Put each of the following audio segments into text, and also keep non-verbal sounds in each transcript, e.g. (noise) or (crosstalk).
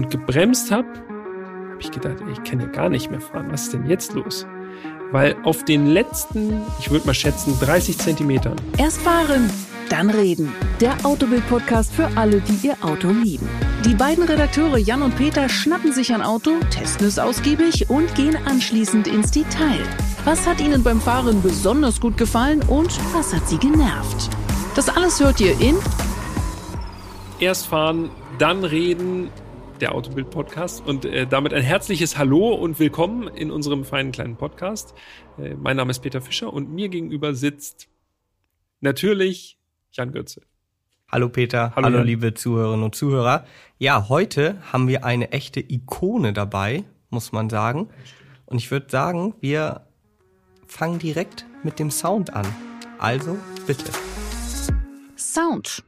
und gebremst habe, habe ich gedacht, ich kann ja gar nicht mehr fahren. Was ist denn jetzt los? Weil auf den letzten, ich würde mal schätzen, 30 Zentimetern. Erst fahren, dann reden. Der Autobild-Podcast für alle, die ihr Auto lieben. Die beiden Redakteure Jan und Peter schnappen sich ein Auto, testen es ausgiebig und gehen anschließend ins Detail. Was hat ihnen beim Fahren besonders gut gefallen und was hat sie genervt? Das alles hört ihr in Erst fahren, dann reden, der Autobild-Podcast. Und äh, damit ein herzliches Hallo und willkommen in unserem feinen kleinen Podcast. Äh, mein Name ist Peter Fischer und mir gegenüber sitzt natürlich Jan Götze. Hallo Peter, hallo, hallo liebe Zuhörerinnen und Zuhörer. Ja, heute haben wir eine echte Ikone dabei, muss man sagen. Und ich würde sagen, wir fangen direkt mit dem Sound an. Also bitte. Sound.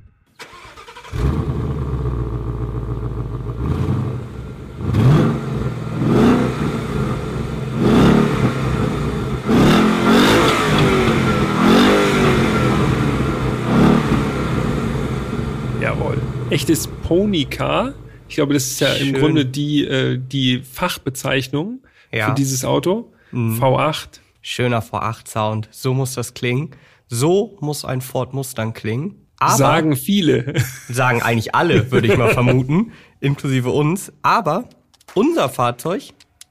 Jawohl. Echtes Pony-Car. Ich glaube, das ist ja Schön. im Grunde die, äh, die Fachbezeichnung ja. für dieses Auto. Mhm. V8. Schöner V8-Sound. So muss das klingen. So muss ein Ford Mustang klingen. Aber, sagen viele. Sagen eigentlich alle, würde ich mal (laughs) vermuten, inklusive uns. Aber unser Fahrzeug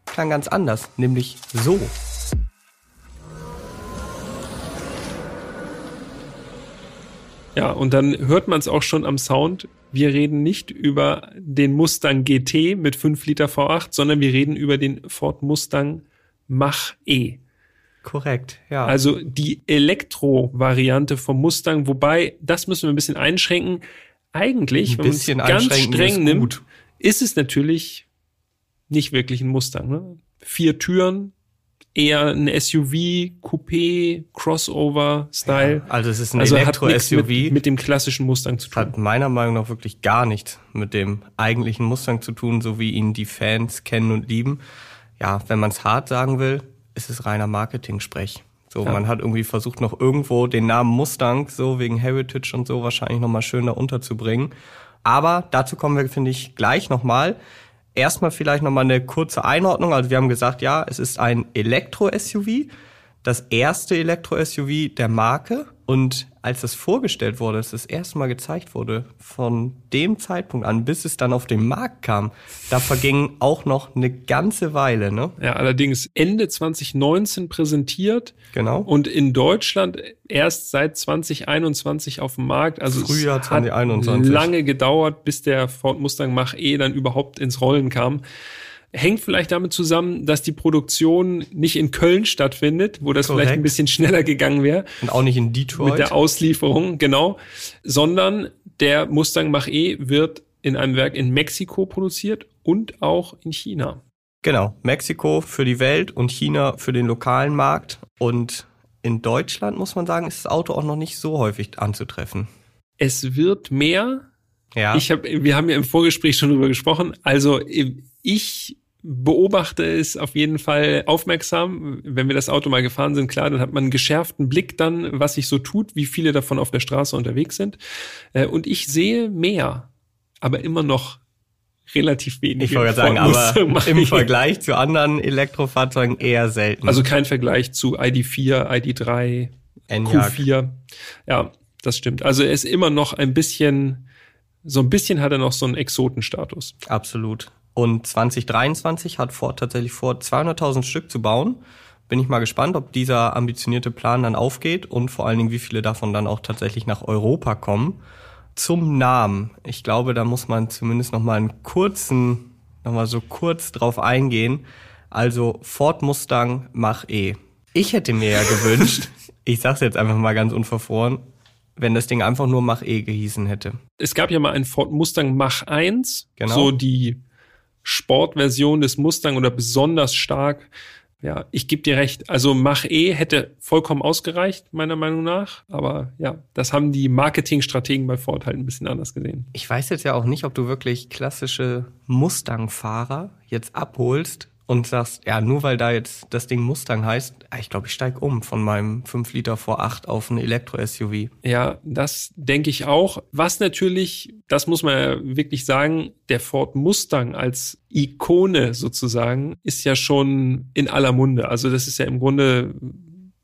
klang ganz anders, nämlich so. Ja, und dann hört man es auch schon am Sound. Wir reden nicht über den Mustang GT mit 5 Liter V8, sondern wir reden über den Ford Mustang Mach E. Korrekt, ja. Also die Elektro-Variante vom Mustang, wobei, das müssen wir ein bisschen einschränken. Eigentlich, ein wenn man es ganz streng nimmt, ist es natürlich nicht wirklich ein Mustang. Ne? Vier Türen, eher ein SUV, Coupé, Crossover-Style. Ja, also es ist ein also Elektro-SUV. Mit, mit, dem klassischen Mustang zu tun. Hat meiner Meinung nach wirklich gar nichts mit dem eigentlichen Mustang zu tun, so wie ihn die Fans kennen und lieben. Ja, wenn man es hart sagen will, ist es reiner Marketing-Sprech. So, ja. man hat irgendwie versucht, noch irgendwo den Namen Mustang, so wegen Heritage und so, wahrscheinlich nochmal schön da unterzubringen. Aber dazu kommen wir, finde ich, gleich nochmal. Erstmal vielleicht nochmal eine kurze Einordnung. Also wir haben gesagt, ja, es ist ein Elektro-SUV, das erste Elektro-SUV der Marke. Und als das vorgestellt wurde, als das erste Mal gezeigt wurde, von dem Zeitpunkt an, bis es dann auf den Markt kam, da verging auch noch eine ganze Weile, ne? Ja, allerdings Ende 2019 präsentiert. Genau. Und in Deutschland erst seit 2021 auf dem Markt. Also Frühjahr es 2021. hat lange gedauert, bis der Ford Mustang Mach-E dann überhaupt ins Rollen kam. Hängt vielleicht damit zusammen, dass die Produktion nicht in Köln stattfindet, wo das Korrekt. vielleicht ein bisschen schneller gegangen wäre. Und auch nicht in Detroit. Mit der Auslieferung, genau. Sondern der Mustang Mach-E wird in einem Werk in Mexiko produziert und auch in China. Genau, Mexiko für die Welt und China für den lokalen Markt. Und in Deutschland, muss man sagen, ist das Auto auch noch nicht so häufig anzutreffen. Es wird mehr. Ja. Ich hab, wir haben ja im Vorgespräch schon drüber gesprochen. Also ich beobachte es auf jeden Fall aufmerksam. Wenn wir das Auto mal gefahren sind, klar, dann hat man einen geschärften Blick dann, was sich so tut, wie viele davon auf der Straße unterwegs sind. Äh, und ich sehe mehr, aber immer noch relativ wenig. Ich wollte sagen, aber (laughs) im Vergleich zu anderen Elektrofahrzeugen eher selten. Also kein Vergleich zu ID4, ID3, Enyaq. Q4. Ja, das stimmt. Also er ist immer noch ein bisschen, so ein bisschen hat er noch so einen Exotenstatus. Absolut. Und 2023 hat Ford tatsächlich vor, 200.000 Stück zu bauen. Bin ich mal gespannt, ob dieser ambitionierte Plan dann aufgeht und vor allen Dingen, wie viele davon dann auch tatsächlich nach Europa kommen. Zum Namen. Ich glaube, da muss man zumindest noch mal einen kurzen, noch mal so kurz drauf eingehen. Also Ford Mustang Mach E. Ich hätte mir ja gewünscht, (laughs) ich sag's jetzt einfach mal ganz unverfroren, wenn das Ding einfach nur Mach E gehießen hätte. Es gab ja mal einen Ford Mustang Mach 1, genau. so die Sportversion des Mustang oder besonders stark. Ja, ich gebe dir recht. Also Mach E hätte vollkommen ausgereicht, meiner Meinung nach. Aber ja, das haben die Marketingstrategen bei Ford halt ein bisschen anders gesehen. Ich weiß jetzt ja auch nicht, ob du wirklich klassische Mustang-Fahrer jetzt abholst und sagst, ja, nur weil da jetzt das Ding Mustang heißt, ich glaube, ich steige um von meinem 5 Liter vor 8 auf ein Elektro-SUV. Ja, das denke ich auch. Was natürlich, das muss man ja wirklich sagen, der Ford Mustang als Ikone sozusagen ist ja schon in aller Munde. Also das ist ja im Grunde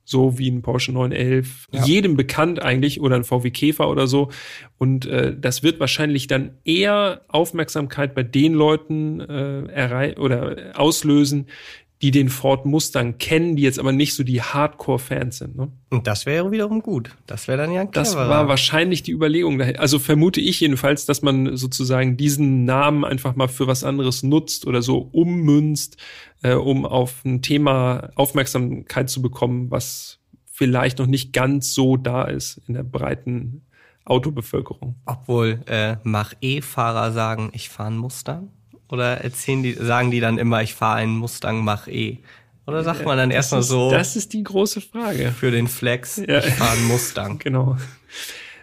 so wie ein Porsche 911, ja. jedem bekannt eigentlich oder ein VW Käfer oder so. Und äh, das wird wahrscheinlich dann eher Aufmerksamkeit bei den Leuten äh, errei oder auslösen, die den Ford Mustang kennen, die jetzt aber nicht so die Hardcore-Fans sind. Ne? Und das wäre wiederum gut. Das wäre dann ja ein Das war wahrscheinlich die Überlegung. Also vermute ich jedenfalls, dass man sozusagen diesen Namen einfach mal für was anderes nutzt oder so ummünzt, äh, um auf ein Thema Aufmerksamkeit zu bekommen, was vielleicht noch nicht ganz so da ist in der breiten Autobevölkerung. Obwohl äh, Mach-E-Fahrer sagen, ich fahre einen Mustang? Oder erzählen die, sagen die dann immer, ich fahre einen Mustang Mach E? Oder sagt man dann erstmal so? Das ist die große Frage. Für den Flex, ja. ich fahre einen Mustang. (laughs) Genau.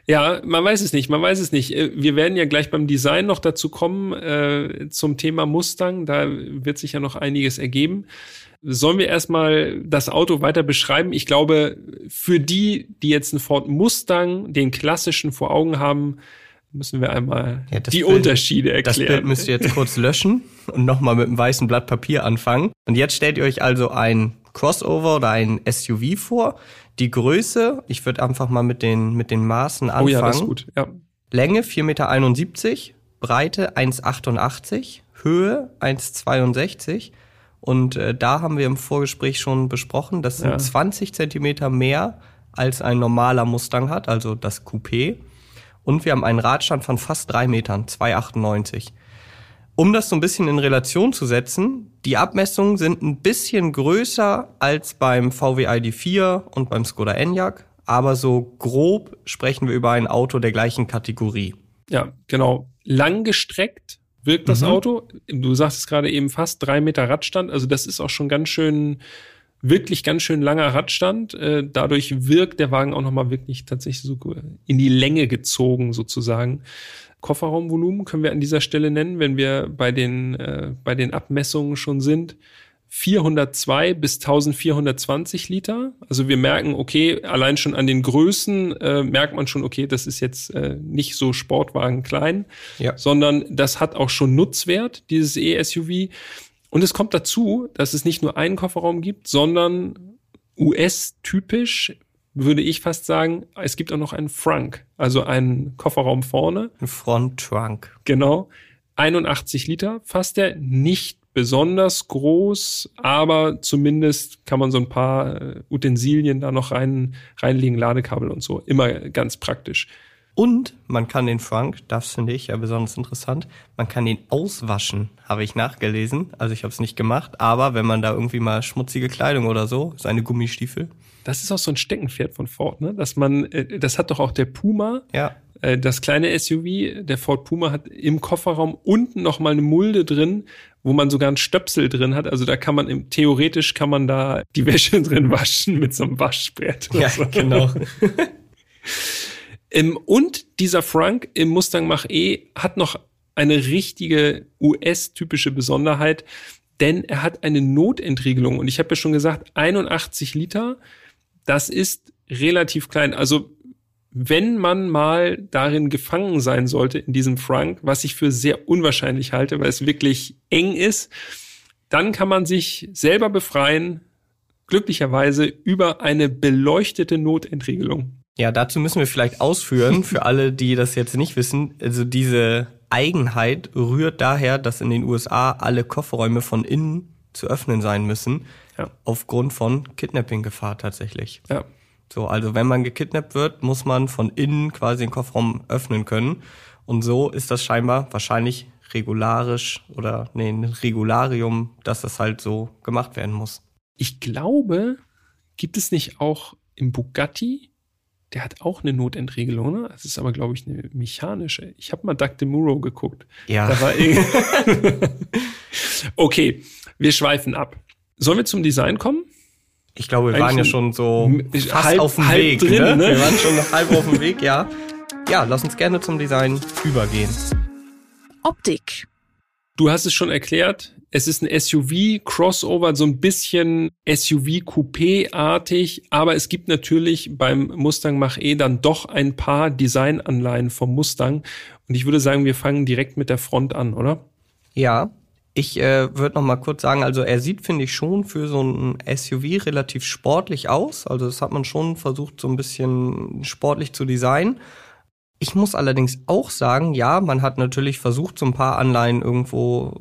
Ja, man weiß es nicht, man weiß es nicht. Äh, wir werden ja gleich beim Design noch dazu kommen, äh, zum Thema Mustang. Da wird sich ja noch einiges ergeben. Sollen wir erstmal das Auto weiter beschreiben? Ich glaube, für die, die jetzt einen Ford Mustang, den klassischen vor Augen haben, müssen wir einmal ja, die Bild, Unterschiede erklären. Das Bild müsst ihr jetzt kurz löschen und nochmal mit einem weißen Blatt Papier anfangen. Und jetzt stellt ihr euch also ein Crossover oder ein SUV vor. Die Größe, ich würde einfach mal mit den, mit den Maßen anfangen. Oh ja, das ist gut. Ja. Länge 4,71 Meter, Breite 1,88, Höhe 1,62. Und äh, da haben wir im Vorgespräch schon besprochen, das sind ja. 20 Zentimeter mehr als ein normaler Mustang hat, also das Coupé. Und wir haben einen Radstand von fast drei Metern, 2,98. Um das so ein bisschen in Relation zu setzen, die Abmessungen sind ein bisschen größer als beim VW ID4 und beim Skoda Enyaq, aber so grob sprechen wir über ein Auto der gleichen Kategorie. Ja, genau. Langgestreckt wirkt das mhm. Auto. Du sagst es gerade eben fast drei Meter Radstand, also das ist auch schon ganz schön wirklich ganz schön langer Radstand. Äh, dadurch wirkt der Wagen auch nochmal wirklich tatsächlich so in die Länge gezogen sozusagen. Kofferraumvolumen können wir an dieser Stelle nennen, wenn wir bei den, äh, bei den Abmessungen schon sind. 402 bis 1420 Liter. Also wir merken, okay, allein schon an den Größen äh, merkt man schon, okay, das ist jetzt äh, nicht so Sportwagen klein, ja. sondern das hat auch schon Nutzwert, dieses E-SUV. Und es kommt dazu, dass es nicht nur einen Kofferraum gibt, sondern US-typisch würde ich fast sagen, es gibt auch noch einen Frunk, also einen Kofferraum vorne. Ein Front Trunk. Genau. 81 Liter, fast der nicht besonders groß, aber zumindest kann man so ein paar äh, Utensilien da noch rein, reinlegen, Ladekabel und so. Immer ganz praktisch. Und man kann den Frank, das finde ich ja besonders interessant, man kann den auswaschen, habe ich nachgelesen. Also ich habe es nicht gemacht, aber wenn man da irgendwie mal schmutzige Kleidung oder so, seine Gummistiefel. Das ist auch so ein Steckenpferd von Ford, ne? Dass man, äh, das hat doch auch der Puma. Ja. Äh, das kleine SUV, der Ford Puma hat im Kofferraum unten noch mal eine Mulde drin, wo man sogar einen Stöpsel drin hat. Also da kann man im, theoretisch kann man da die Wäsche (laughs) drin waschen mit so einem Waschbrett. Ja, so. genau. (laughs) Ähm, und dieser Frank im Mustang Mach-E hat noch eine richtige US-typische Besonderheit, denn er hat eine Notentriegelung. Und ich habe ja schon gesagt, 81 Liter, das ist relativ klein. Also wenn man mal darin gefangen sein sollte, in diesem Frank, was ich für sehr unwahrscheinlich halte, weil es wirklich eng ist, dann kann man sich selber befreien, glücklicherweise über eine beleuchtete Notentriegelung. Ja, dazu müssen wir vielleicht ausführen, für (laughs) alle, die das jetzt nicht wissen. Also diese Eigenheit rührt daher, dass in den USA alle Kofferräume von innen zu öffnen sein müssen. Ja. Aufgrund von Kidnapping-Gefahr tatsächlich. Ja. So, also wenn man gekidnappt wird, muss man von innen quasi den Kofferraum öffnen können. Und so ist das scheinbar wahrscheinlich regularisch oder nee, ein Regularium, dass das halt so gemacht werden muss. Ich glaube, gibt es nicht auch im Bugatti der hat auch eine Notentriegelung, ne? Das ist aber, glaube ich, eine mechanische. Ich habe mal Doug DeMuro geguckt. Ja. (laughs) okay, wir schweifen ab. Sollen wir zum Design kommen? Ich glaube, wir Eigentlich waren ja schon so fast halb, auf dem Weg. Drin, ne? Ne? Wir waren schon noch halb auf dem Weg, ja. Ja, lass uns gerne zum Design übergehen. Optik. Du hast es schon erklärt. Es ist ein SUV-Crossover, so ein bisschen SUV-Coupé-artig, aber es gibt natürlich beim Mustang Mach-E dann doch ein paar Designanleihen vom Mustang. Und ich würde sagen, wir fangen direkt mit der Front an, oder? Ja, ich äh, würde noch mal kurz sagen, also er sieht, finde ich, schon für so ein SUV relativ sportlich aus. Also das hat man schon versucht, so ein bisschen sportlich zu designen. Ich muss allerdings auch sagen, ja, man hat natürlich versucht, so ein paar Anleihen irgendwo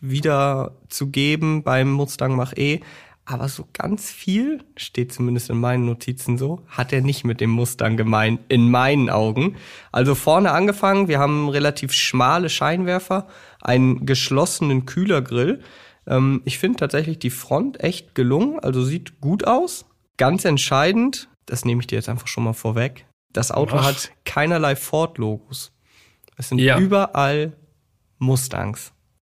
wiederzugeben beim Mustang Mach-E. Aber so ganz viel, steht zumindest in meinen Notizen so, hat er nicht mit dem Mustang gemeint, in meinen Augen. Also vorne angefangen, wir haben relativ schmale Scheinwerfer, einen geschlossenen Kühlergrill. Ähm, ich finde tatsächlich die Front echt gelungen, also sieht gut aus. Ganz entscheidend, das nehme ich dir jetzt einfach schon mal vorweg, das Auto Ach. hat keinerlei Ford-Logos. Es sind ja. überall Mustangs.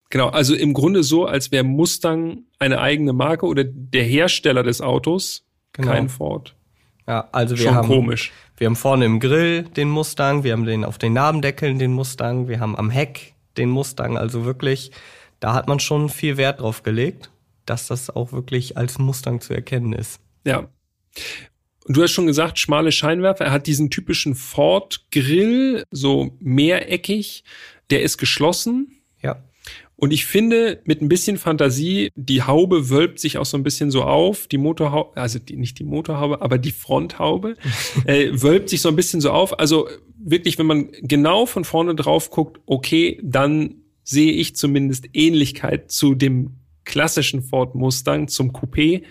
Genau, also im Grunde so, als wäre Mustang eine eigene Marke oder der Hersteller des Autos, genau. kein Ford. Ja, also wir Schon haben komisch. Wir haben vorne im Grill den Mustang, wir haben den auf den Nabendeckeln den Mustang, wir haben am Heck den Mustang, also wirklich, da hat man schon viel Wert drauf gelegt, dass das auch wirklich als Mustang zu erkennen ist. Ja. Und du hast schon gesagt, schmale Scheinwerfer. Er hat diesen typischen Ford Grill, so mehreckig. Der ist geschlossen. Ja. Und ich finde, mit ein bisschen Fantasie, die Haube wölbt sich auch so ein bisschen so auf, die Motorhaube, also die, nicht die Motorhaube, aber die Fronthaube, (laughs) äh, wölbt sich so ein bisschen so auf. Also wirklich, wenn man genau von vorne drauf guckt, okay, dann sehe ich zumindest Ähnlichkeit zu dem klassischen Ford Mustang, zum Coupé.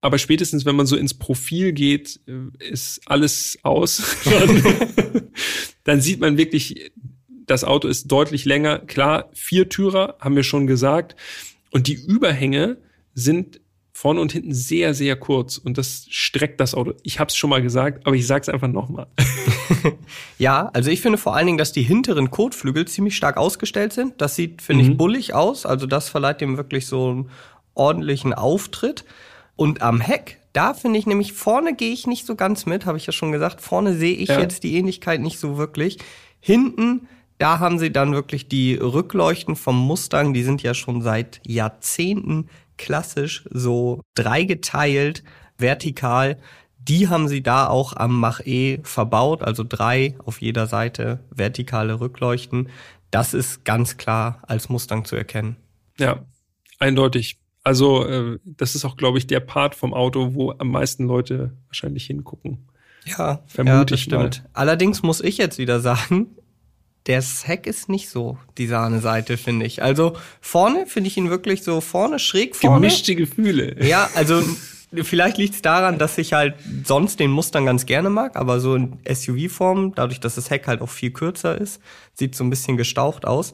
Aber spätestens, wenn man so ins Profil geht, äh, ist alles aus. (laughs) dann sieht man wirklich, das Auto ist deutlich länger. Klar, Viertürer haben wir schon gesagt. Und die Überhänge sind vorne und hinten sehr, sehr kurz. Und das streckt das Auto. Ich habe es schon mal gesagt, aber ich sage es einfach nochmal. (laughs) ja, also ich finde vor allen Dingen, dass die hinteren Kotflügel ziemlich stark ausgestellt sind. Das sieht, finde mhm. ich, bullig aus. Also das verleiht dem wirklich so einen ordentlichen Auftritt. Und am Heck, da finde ich nämlich, vorne gehe ich nicht so ganz mit, habe ich ja schon gesagt. Vorne sehe ich ja. jetzt die Ähnlichkeit nicht so wirklich. Hinten, da haben sie dann wirklich die Rückleuchten vom Mustang, die sind ja schon seit Jahrzehnten klassisch so dreigeteilt, vertikal. Die haben sie da auch am Mach-E verbaut, also drei auf jeder Seite vertikale Rückleuchten. Das ist ganz klar als Mustang zu erkennen. Ja, eindeutig. Also äh, das ist auch, glaube ich, der Part vom Auto, wo am meisten Leute wahrscheinlich hingucken. Ja, vermute ja, das stimmt. Mal. Allerdings muss ich jetzt wieder sagen, der Heck ist nicht so die Sahneseite, finde ich. Also vorne finde ich ihn wirklich so vorne schräg vorne. Gemischte Gefühle. Ja, (laughs) also vielleicht liegt es daran, dass ich halt sonst den Mustang ganz gerne mag, aber so in SUV-Form, dadurch, dass das Heck halt auch viel kürzer ist, sieht so ein bisschen gestaucht aus.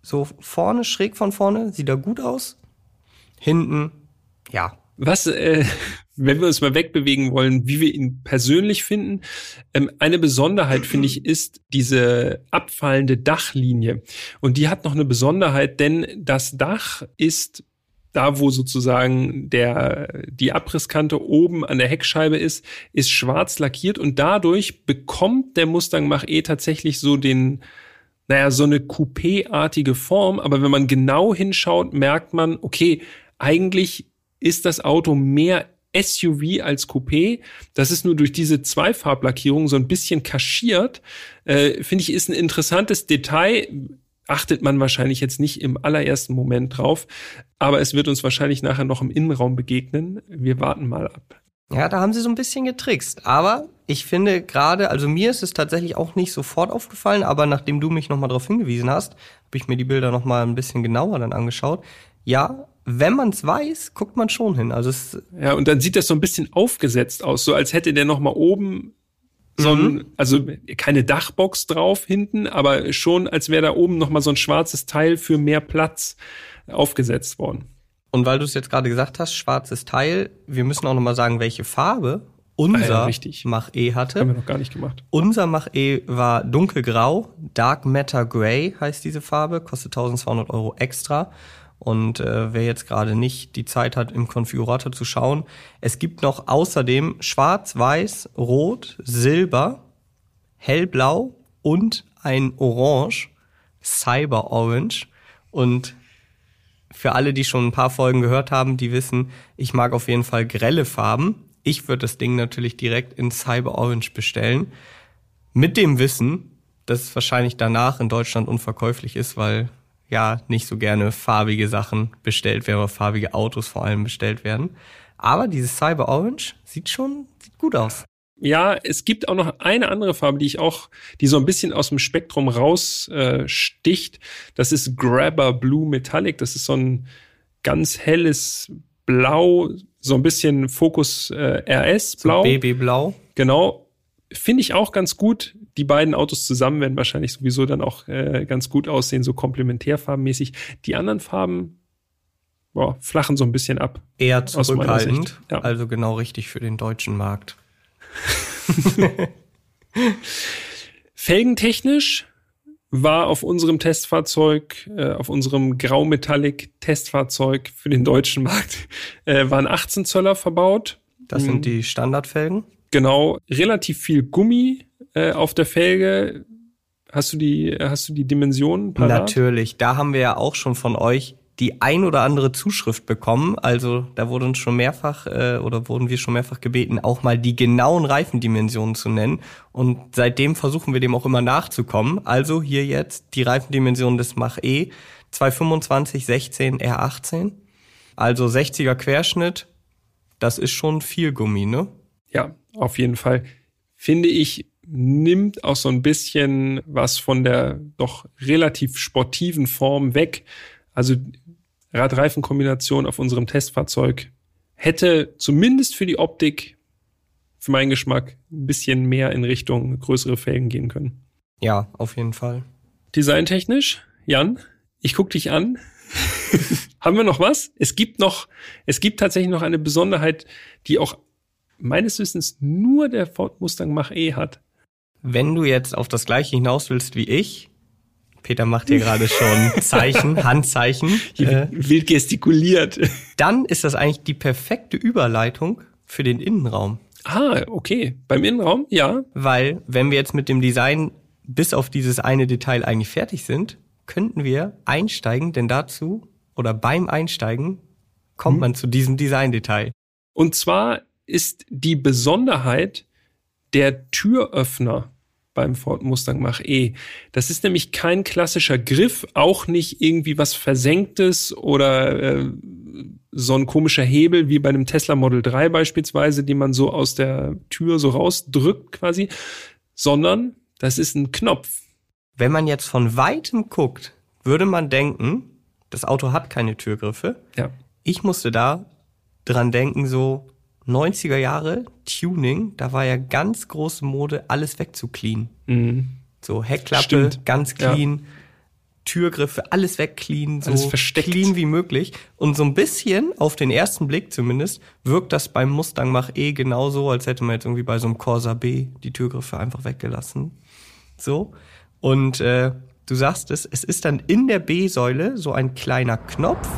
So vorne, schräg von vorne, sieht er gut aus hinten, ja. Was, äh, wenn wir uns mal wegbewegen wollen, wie wir ihn persönlich finden, ähm, eine Besonderheit, finde ich, ist diese abfallende Dachlinie. Und die hat noch eine Besonderheit, denn das Dach ist da, wo sozusagen der, die Abrisskante oben an der Heckscheibe ist, ist schwarz lackiert und dadurch bekommt der Mustang Mach-E tatsächlich so den, naja, so eine Coupé-artige Form. Aber wenn man genau hinschaut, merkt man, okay, eigentlich ist das Auto mehr SUV als Coupé. Das ist nur durch diese Zweifarblackierung so ein bisschen kaschiert. Äh, Finde ich, ist ein interessantes Detail. Achtet man wahrscheinlich jetzt nicht im allerersten Moment drauf, aber es wird uns wahrscheinlich nachher noch im Innenraum begegnen. Wir warten mal ab. Ja, da haben sie so ein bisschen getrickst. Aber ich finde gerade, also mir ist es tatsächlich auch nicht sofort aufgefallen, aber nachdem du mich nochmal darauf hingewiesen hast, habe ich mir die Bilder nochmal ein bisschen genauer dann angeschaut. Ja, wenn man es weiß, guckt man schon hin. Also es ja, und dann sieht das so ein bisschen aufgesetzt aus, so als hätte der noch mal oben so ein, mhm. also keine Dachbox drauf hinten, aber schon als wäre da oben noch mal so ein schwarzes Teil für mehr Platz aufgesetzt worden. Und weil du es jetzt gerade gesagt hast, schwarzes Teil, wir müssen auch noch mal sagen, welche Farbe unser ah ja, Mach-E hatte. Haben wir noch gar nicht gemacht. Unser Mach-E war dunkelgrau, Dark Matter Gray heißt diese Farbe, kostet 1200 Euro extra. Und äh, wer jetzt gerade nicht die Zeit hat, im Konfigurator zu schauen, es gibt noch außerdem Schwarz, Weiß, Rot, Silber, Hellblau und ein Orange, Cyber Orange. Und für alle, die schon ein paar Folgen gehört haben, die wissen, ich mag auf jeden Fall grelle Farben. Ich würde das Ding natürlich direkt in Cyber Orange bestellen. Mit dem Wissen, dass es wahrscheinlich danach in Deutschland unverkäuflich ist, weil ja nicht so gerne farbige Sachen bestellt werden, oder farbige Autos vor allem bestellt werden. Aber dieses Cyber Orange sieht schon sieht gut aus. Ja, es gibt auch noch eine andere Farbe, die ich auch, die so ein bisschen aus dem Spektrum raussticht. Äh, das ist Grabber Blue Metallic. Das ist so ein ganz helles Blau, so ein bisschen Fokus äh, RS Blau. So Babyblau. Genau. Finde ich auch ganz gut. Die beiden Autos zusammen werden wahrscheinlich sowieso dann auch äh, ganz gut aussehen, so komplementärfarbenmäßig. Die anderen Farben boah, flachen so ein bisschen ab. Eher zurückhaltend. Ja. Also genau richtig für den deutschen Markt. (laughs) Felgentechnisch war auf unserem Testfahrzeug, äh, auf unserem Graumetallic-Testfahrzeug für den deutschen Markt, äh, waren 18 Zöller verbaut. Das sind mhm. die Standardfelgen? Genau, relativ viel Gummi äh, auf der Felge. Hast du die, hast du die Dimensionen? Parat? Natürlich, da haben wir ja auch schon von euch die ein oder andere Zuschrift bekommen. Also da wurde uns schon mehrfach äh, oder wurden wir schon mehrfach gebeten, auch mal die genauen Reifendimensionen zu nennen. Und seitdem versuchen wir dem auch immer nachzukommen. Also hier jetzt die Reifendimensionen des Mach E 225 16 R18. Also 60er Querschnitt. Das ist schon viel Gummi, ne? Ja, auf jeden Fall. Finde ich, nimmt auch so ein bisschen was von der doch relativ sportiven Form weg. Also Radreifenkombination auf unserem Testfahrzeug hätte zumindest für die Optik, für meinen Geschmack, ein bisschen mehr in Richtung größere Felgen gehen können. Ja, auf jeden Fall. Designtechnisch, Jan, ich guck dich an. (laughs) Haben wir noch was? Es gibt noch, es gibt tatsächlich noch eine Besonderheit, die auch meines Wissens nur der Ford Mustang Mach-E hat. Wenn du jetzt auf das gleiche hinaus willst wie ich, Peter macht hier gerade schon (laughs) Zeichen, Handzeichen. Äh, wild gestikuliert. Dann ist das eigentlich die perfekte Überleitung für den Innenraum. Ah, okay. Beim Innenraum, ja. Weil, wenn wir jetzt mit dem Design bis auf dieses eine Detail eigentlich fertig sind, könnten wir einsteigen, denn dazu oder beim Einsteigen kommt hm. man zu diesem Designdetail. Und zwar ist die Besonderheit der Türöffner beim Ford Mustang Mach-E. Das ist nämlich kein klassischer Griff, auch nicht irgendwie was Versenktes oder äh, so ein komischer Hebel wie bei einem Tesla Model 3 beispielsweise, die man so aus der Tür so rausdrückt quasi, sondern das ist ein Knopf. Wenn man jetzt von weitem guckt, würde man denken, das Auto hat keine Türgriffe. Ja. Ich musste da dran denken, so, 90er Jahre Tuning, da war ja ganz große Mode, alles wegzuclean. Mhm. So Heckklappe, Stimmt. ganz clean, ja. Türgriffe, alles wegclean, so clean wie möglich. Und so ein bisschen, auf den ersten Blick zumindest, wirkt das beim Mustang Mach E genauso, als hätte man jetzt irgendwie bei so einem Corsa B die Türgriffe einfach weggelassen. So. Und äh, du sagst es, es ist dann in der B-Säule so ein kleiner Knopf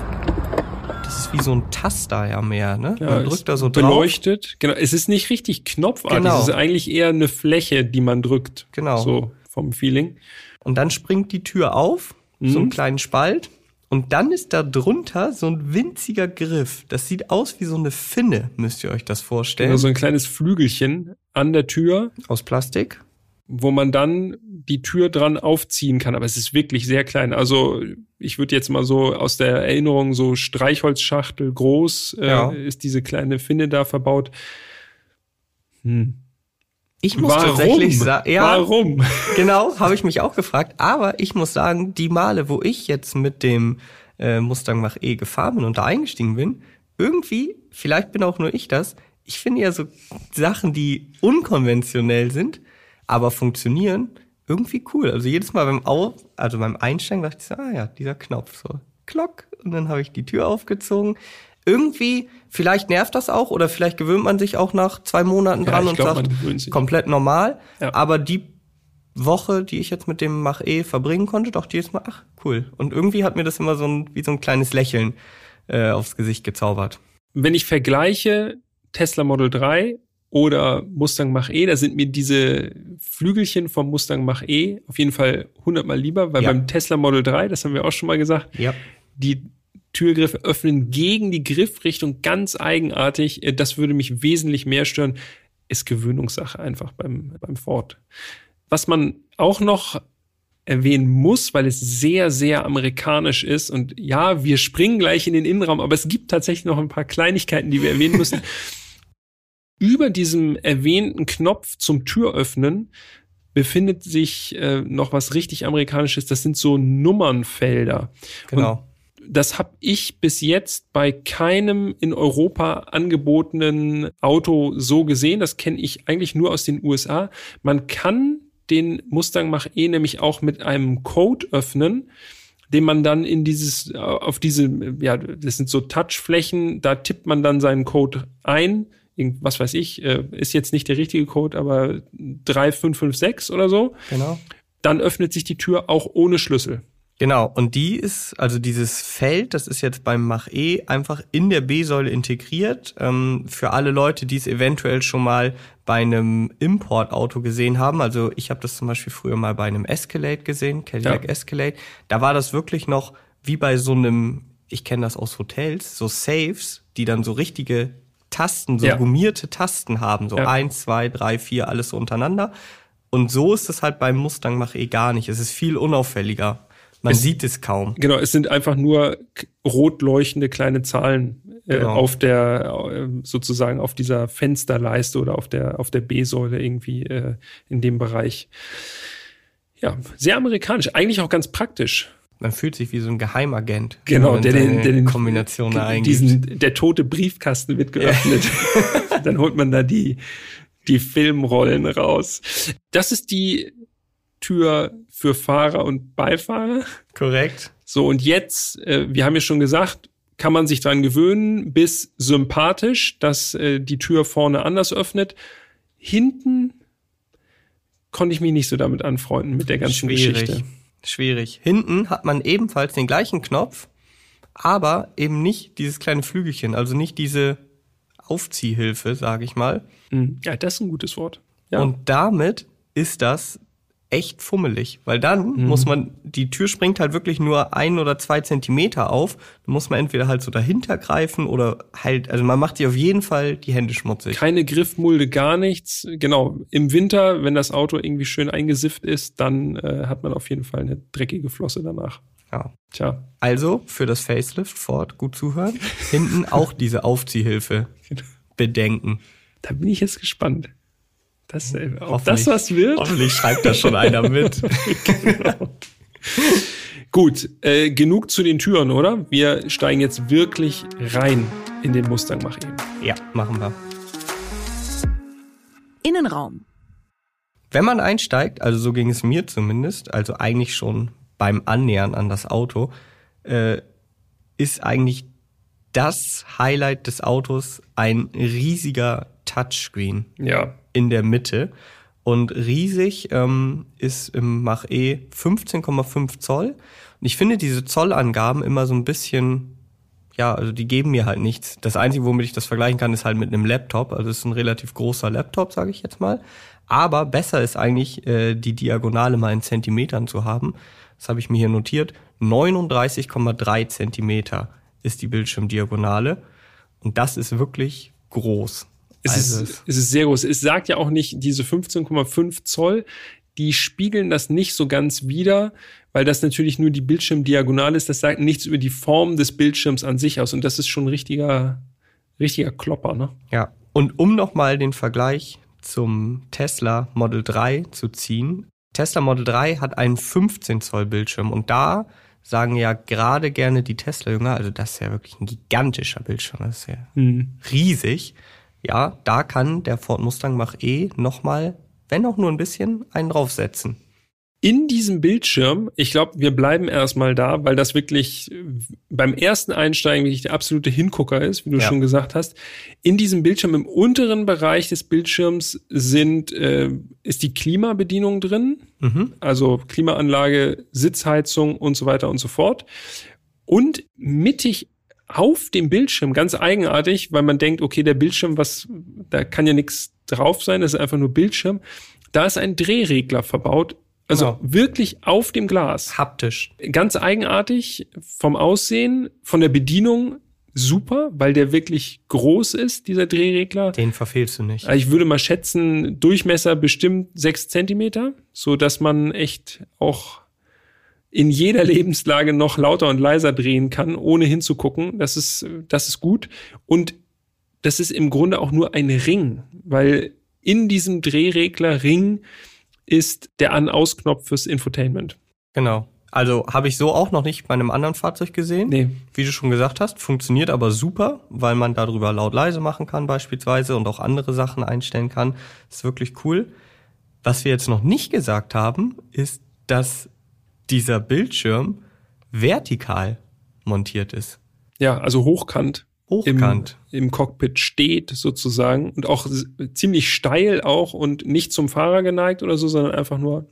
das ist wie so ein Taster ja mehr, ne? Ja, man drückt da so drauf. Beleuchtet. Genau. Es ist nicht richtig knopfartig. Genau. Es ist eigentlich eher eine Fläche, die man drückt. Genau. So vom Feeling. Und dann springt die Tür auf, mhm. so einen kleinen Spalt. Und dann ist da drunter so ein winziger Griff. Das sieht aus wie so eine Finne, müsst ihr euch das vorstellen. Genau, so ein kleines Flügelchen an der Tür. Aus Plastik wo man dann die Tür dran aufziehen kann. Aber es ist wirklich sehr klein. Also ich würde jetzt mal so aus der Erinnerung so Streichholzschachtel groß äh, ja. ist diese kleine Finne da verbaut. Hm. Ich muss Warum? tatsächlich sagen, ja, Warum? (laughs) Genau, habe ich mich auch gefragt. Aber ich muss sagen, die Male, wo ich jetzt mit dem äh, Mustang Mach E gefahren bin und da eingestiegen bin, irgendwie, vielleicht bin auch nur ich das, ich finde ja so Sachen, die unkonventionell sind, aber funktionieren irgendwie cool. Also jedes Mal beim Auf, also beim Einsteigen dachte ich so, ah ja, dieser Knopf so, klock, und dann habe ich die Tür aufgezogen. Irgendwie, vielleicht nervt das auch oder vielleicht gewöhnt man sich auch nach zwei Monaten dran ja, und glaub, sagt, komplett normal. Ja. Aber die Woche, die ich jetzt mit dem Mach E verbringen konnte, doch jedes Mal, ach cool. Und irgendwie hat mir das immer so ein, wie so ein kleines Lächeln äh, aufs Gesicht gezaubert. Wenn ich vergleiche Tesla Model 3 oder Mustang Mach-E. Da sind mir diese Flügelchen vom Mustang Mach-E auf jeden Fall hundertmal lieber, weil ja. beim Tesla Model 3, das haben wir auch schon mal gesagt, ja. die Türgriffe öffnen gegen die Griffrichtung ganz eigenartig. Äh, das würde mich wesentlich mehr stören. Ist Gewöhnungssache einfach beim, beim Ford. Was man auch noch erwähnen muss, weil es sehr, sehr amerikanisch ist. Und ja, wir springen gleich in den Innenraum, aber es gibt tatsächlich noch ein paar Kleinigkeiten, die wir erwähnen müssen. (laughs) Über diesem erwähnten Knopf zum Türöffnen befindet sich äh, noch was richtig Amerikanisches. Das sind so Nummernfelder. Genau. Und das habe ich bis jetzt bei keinem in Europa angebotenen Auto so gesehen. Das kenne ich eigentlich nur aus den USA. Man kann den Mustang Mach-E nämlich auch mit einem Code öffnen, den man dann in dieses, auf diese, ja, das sind so Touchflächen, da tippt man dann seinen Code ein. Was weiß ich, äh, ist jetzt nicht der richtige Code, aber 3556 oder so. Genau. Dann öffnet sich die Tür auch ohne Schlüssel. Genau, und die ist, also dieses Feld, das ist jetzt beim Mach-E einfach in der B-Säule integriert. Ähm, für alle Leute, die es eventuell schon mal bei einem Importauto gesehen haben, also ich habe das zum Beispiel früher mal bei einem Escalade gesehen, Cadillac ja. Escalade, da war das wirklich noch wie bei so einem, ich kenne das aus Hotels, so Saves, die dann so richtige Tasten, so ja. gummierte Tasten haben, so ja. eins, zwei, drei, vier, alles so untereinander. Und so ist es halt beim Mustang Mach-E gar nicht. Es ist viel unauffälliger. Man es, sieht es kaum. Genau, es sind einfach nur rot leuchtende kleine Zahlen äh, genau. auf der äh, sozusagen auf dieser Fensterleiste oder auf der auf der B-Säule irgendwie äh, in dem Bereich. Ja, sehr amerikanisch, eigentlich auch ganz praktisch. Man fühlt sich wie so ein Geheimagent. Genau, der den, der den Kombination diesen der tote Briefkasten wird geöffnet. Ja. (laughs) Dann holt man da die die Filmrollen raus. Das ist die Tür für Fahrer und Beifahrer. Korrekt. So, und jetzt, äh, wir haben ja schon gesagt, kann man sich dran gewöhnen, bis sympathisch, dass äh, die Tür vorne anders öffnet. Hinten konnte ich mich nicht so damit anfreunden, mit der ganzen Schwierig. Geschichte. Schwierig. Hinten hat man ebenfalls den gleichen Knopf, aber eben nicht dieses kleine Flügelchen, also nicht diese Aufziehhilfe, sage ich mal. Hm. Ja, das ist ein gutes Wort. Ja. Und damit ist das echt fummelig, weil dann mhm. muss man, die Tür springt halt wirklich nur ein oder zwei Zentimeter auf, dann muss man entweder halt so dahinter greifen oder halt, also man macht sich auf jeden Fall die Hände schmutzig. Keine Griffmulde, gar nichts. Genau, im Winter, wenn das Auto irgendwie schön eingesifft ist, dann äh, hat man auf jeden Fall eine dreckige Flosse danach. Ja. Tja. Also für das Facelift Ford gut zuhören. Hinten auch diese Aufziehhilfe (laughs) genau. bedenken. Da bin ich jetzt gespannt. Das, äh, ob das was wird? Hoffentlich schreibt da schon einer mit. (laughs) genau. Gut, äh, genug zu den Türen, oder? Wir steigen jetzt wirklich rein in den Mustang Mach eben. Ja, machen wir. Innenraum. Wenn man einsteigt, also so ging es mir zumindest, also eigentlich schon beim Annähern an das Auto, äh, ist eigentlich das Highlight des Autos ein riesiger Touchscreen. Ja. In der Mitte. Und riesig ähm, ist im Mach E 15,5 Zoll. Und ich finde diese Zollangaben immer so ein bisschen, ja, also die geben mir halt nichts. Das Einzige, womit ich das vergleichen kann, ist halt mit einem Laptop. Also es ist ein relativ großer Laptop, sage ich jetzt mal. Aber besser ist eigentlich, äh, die Diagonale mal in Zentimetern zu haben. Das habe ich mir hier notiert. 39,3 Zentimeter ist die Bildschirmdiagonale. Und das ist wirklich groß. Es, also ist, es ist sehr groß. Es sagt ja auch nicht, diese 15,5 Zoll, die spiegeln das nicht so ganz wider, weil das natürlich nur die Bildschirmdiagonale ist. Das sagt nichts über die Form des Bildschirms an sich aus. Und das ist schon ein richtiger, richtiger Klopper, ne? Ja. Und um nochmal den Vergleich zum Tesla Model 3 zu ziehen. Tesla Model 3 hat einen 15 Zoll Bildschirm und da sagen ja gerade gerne die Tesla-Jünger, also das ist ja wirklich ein gigantischer Bildschirm, das ist ja mhm. riesig ja, da kann der Ford Mustang Mach-E nochmal, wenn auch nur ein bisschen, einen draufsetzen. In diesem Bildschirm, ich glaube, wir bleiben erstmal da, weil das wirklich beim ersten Einsteigen wirklich der absolute Hingucker ist, wie du ja. schon gesagt hast. In diesem Bildschirm, im unteren Bereich des Bildschirms sind, äh, ist die Klimabedienung drin, mhm. also Klimaanlage, Sitzheizung und so weiter und so fort. Und mittig auf dem Bildschirm ganz eigenartig, weil man denkt, okay, der Bildschirm, was, da kann ja nichts drauf sein, das ist einfach nur Bildschirm. Da ist ein Drehregler verbaut, also genau. wirklich auf dem Glas. Haptisch. Ganz eigenartig vom Aussehen, von der Bedienung super, weil der wirklich groß ist, dieser Drehregler. Den verfehlst du nicht. Ich würde mal schätzen, Durchmesser bestimmt sechs Zentimeter, so dass man echt auch in jeder (laughs) Lebenslage noch lauter und leiser drehen kann, ohne hinzugucken. Das ist, das ist gut. Und das ist im Grunde auch nur ein Ring, weil in diesem Drehregler Ring ist der An-Aus-Knopf fürs Infotainment. Genau. Also habe ich so auch noch nicht bei einem anderen Fahrzeug gesehen. Nee. Wie du schon gesagt hast, funktioniert aber super, weil man darüber laut leise machen kann beispielsweise und auch andere Sachen einstellen kann. ist wirklich cool. Was wir jetzt noch nicht gesagt haben, ist, dass dieser Bildschirm vertikal montiert ist. Ja, also hochkant. Hochkant. Im, Im, Cockpit steht sozusagen und auch ziemlich steil auch und nicht zum Fahrer geneigt oder so, sondern einfach nur.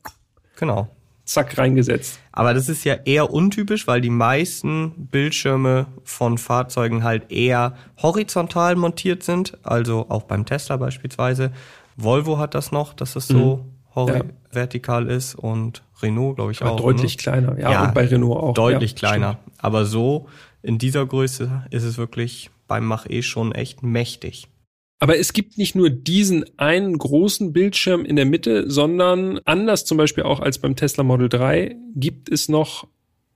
Genau zack reingesetzt. Aber das ist ja eher untypisch, weil die meisten Bildschirme von Fahrzeugen halt eher horizontal montiert sind, also auch beim Tesla beispielsweise. Volvo hat das noch, dass es so mhm. ja. vertikal ist und Renault, glaube ich, Aber auch. Deutlich ne? kleiner, ja, ja, und bei Renault auch. Deutlich ja, kleiner. Stimmt. Aber so in dieser Größe ist es wirklich beim Mach E schon echt mächtig. Aber es gibt nicht nur diesen einen großen Bildschirm in der Mitte, sondern anders zum Beispiel auch als beim Tesla Model 3 gibt es noch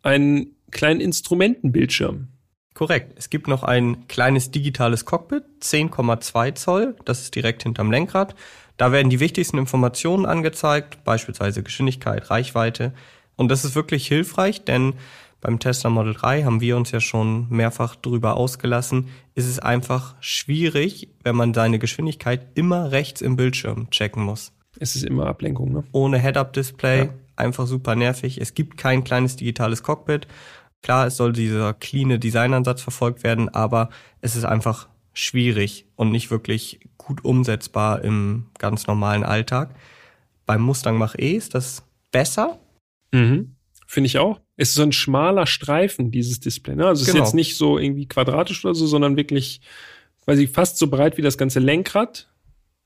einen kleinen Instrumentenbildschirm. Korrekt. Es gibt noch ein kleines digitales Cockpit, 10,2 Zoll, das ist direkt hinterm Lenkrad. Da werden die wichtigsten Informationen angezeigt, beispielsweise Geschwindigkeit, Reichweite. Und das ist wirklich hilfreich, denn beim Tesla Model 3 haben wir uns ja schon mehrfach drüber ausgelassen, ist es einfach schwierig, wenn man seine Geschwindigkeit immer rechts im Bildschirm checken muss. Es ist immer Ablenkung, ne? Ohne Head-Up-Display, ja. einfach super nervig. Es gibt kein kleines digitales Cockpit. Klar, es soll dieser cleane Designansatz verfolgt werden, aber es ist einfach schwierig und nicht wirklich gut umsetzbar im ganz normalen Alltag. Beim Mustang Mach-E ist das besser. Mhm. Finde ich auch. Es ist so ein schmaler Streifen, dieses Display. Ne? Also es genau. ist jetzt nicht so irgendwie quadratisch oder so, sondern wirklich quasi fast so breit wie das ganze Lenkrad.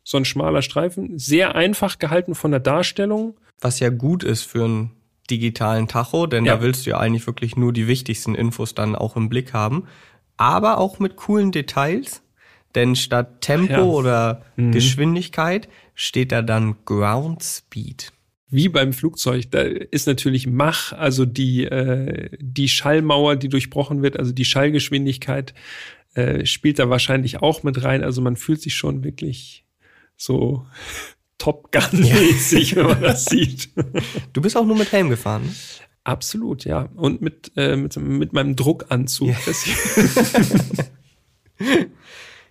So ein schmaler Streifen. Sehr einfach gehalten von der Darstellung. Was ja gut ist für einen digitalen Tacho, denn ja. da willst du ja eigentlich wirklich nur die wichtigsten Infos dann auch im Blick haben. Aber auch mit coolen Details. Denn statt Tempo ja. oder mhm. Geschwindigkeit steht da dann Ground Speed wie beim Flugzeug, da ist natürlich Mach, also die, äh, die Schallmauer, die durchbrochen wird, also die Schallgeschwindigkeit, äh, spielt da wahrscheinlich auch mit rein. Also man fühlt sich schon wirklich so (laughs) Top Gun-mäßig, ja. wenn man das sieht. Du bist auch nur mit Helm gefahren. Absolut, ja. Und mit, äh, mit, mit meinem Druckanzug. Ja, (laughs)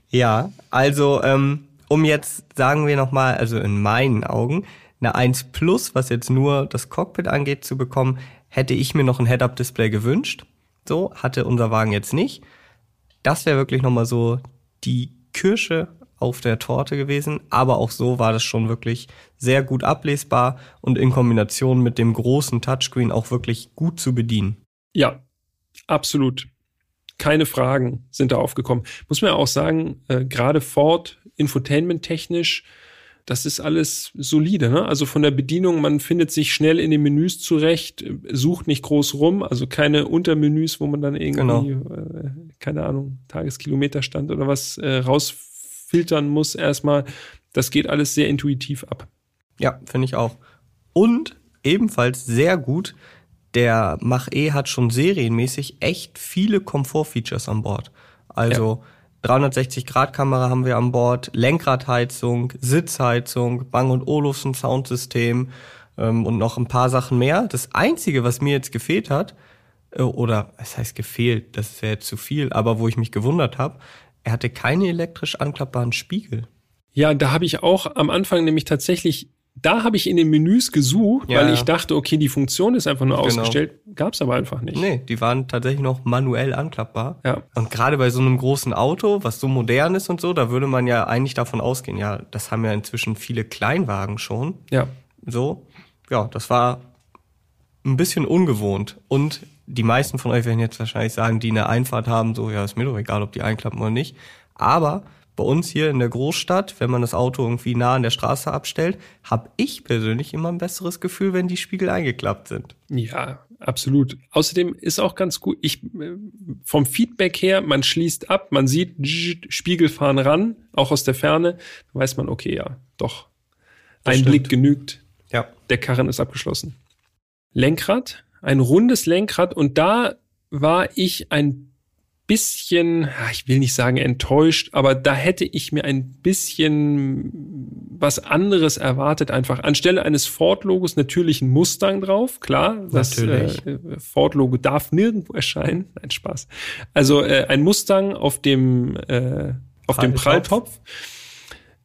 ja also ähm, um jetzt, sagen wir nochmal, also in meinen Augen, eine 1 Plus, was jetzt nur das Cockpit angeht, zu bekommen, hätte ich mir noch ein Head-Up-Display gewünscht. So, hatte unser Wagen jetzt nicht. Das wäre wirklich nochmal so die Kirsche auf der Torte gewesen, aber auch so war das schon wirklich sehr gut ablesbar und in Kombination mit dem großen Touchscreen auch wirklich gut zu bedienen. Ja, absolut. Keine Fragen sind da aufgekommen. Muss man auch sagen, äh, gerade Ford Infotainment technisch das ist alles solide. Ne? Also von der Bedienung, man findet sich schnell in den Menüs zurecht, sucht nicht groß rum, also keine Untermenüs, wo man dann irgendwie, genau. äh, keine Ahnung, Tageskilometerstand oder was äh, rausfiltern muss erstmal. Das geht alles sehr intuitiv ab. Ja, finde ich auch. Und ebenfalls sehr gut, der Mach E hat schon serienmäßig echt viele Komfortfeatures an Bord. Also ja 360-Grad-Kamera haben wir an Bord, Lenkradheizung, Sitzheizung, Bang und Olufsen Soundsystem ähm, und noch ein paar Sachen mehr. Das Einzige, was mir jetzt gefehlt hat, äh, oder es heißt gefehlt, das wäre jetzt zu viel, aber wo ich mich gewundert habe, er hatte keine elektrisch anklappbaren Spiegel. Ja, da habe ich auch am Anfang nämlich tatsächlich da habe ich in den Menüs gesucht, ja, weil ich dachte, okay, die Funktion ist einfach nur genau. ausgestellt. Gab es aber einfach nicht. Nee, die waren tatsächlich noch manuell anklappbar. Ja. Und gerade bei so einem großen Auto, was so modern ist und so, da würde man ja eigentlich davon ausgehen, ja, das haben ja inzwischen viele Kleinwagen schon. Ja. So, ja, das war ein bisschen ungewohnt. Und die meisten von euch werden jetzt wahrscheinlich sagen, die eine Einfahrt haben, so, ja, ist mir doch egal, ob die einklappen oder nicht. Aber bei uns hier in der Großstadt, wenn man das Auto irgendwie nah an der Straße abstellt, habe ich persönlich immer ein besseres Gefühl, wenn die Spiegel eingeklappt sind. Ja, absolut. Außerdem ist auch ganz gut, ich vom Feedback her, man schließt ab, man sieht Spiegel fahren ran, auch aus der Ferne, weiß man, okay, ja, doch. Das ein stimmt. Blick genügt. Ja. Der Karren ist abgeschlossen. Lenkrad, ein rundes Lenkrad und da war ich ein bisschen, ich will nicht sagen enttäuscht, aber da hätte ich mir ein bisschen was anderes erwartet, einfach anstelle eines Ford-Logos natürlich ein Mustang drauf, klar, das äh, Ford-Logo darf nirgendwo erscheinen, (laughs) ein Spaß. Also äh, ein Mustang auf dem äh, auf dem Pralltopf.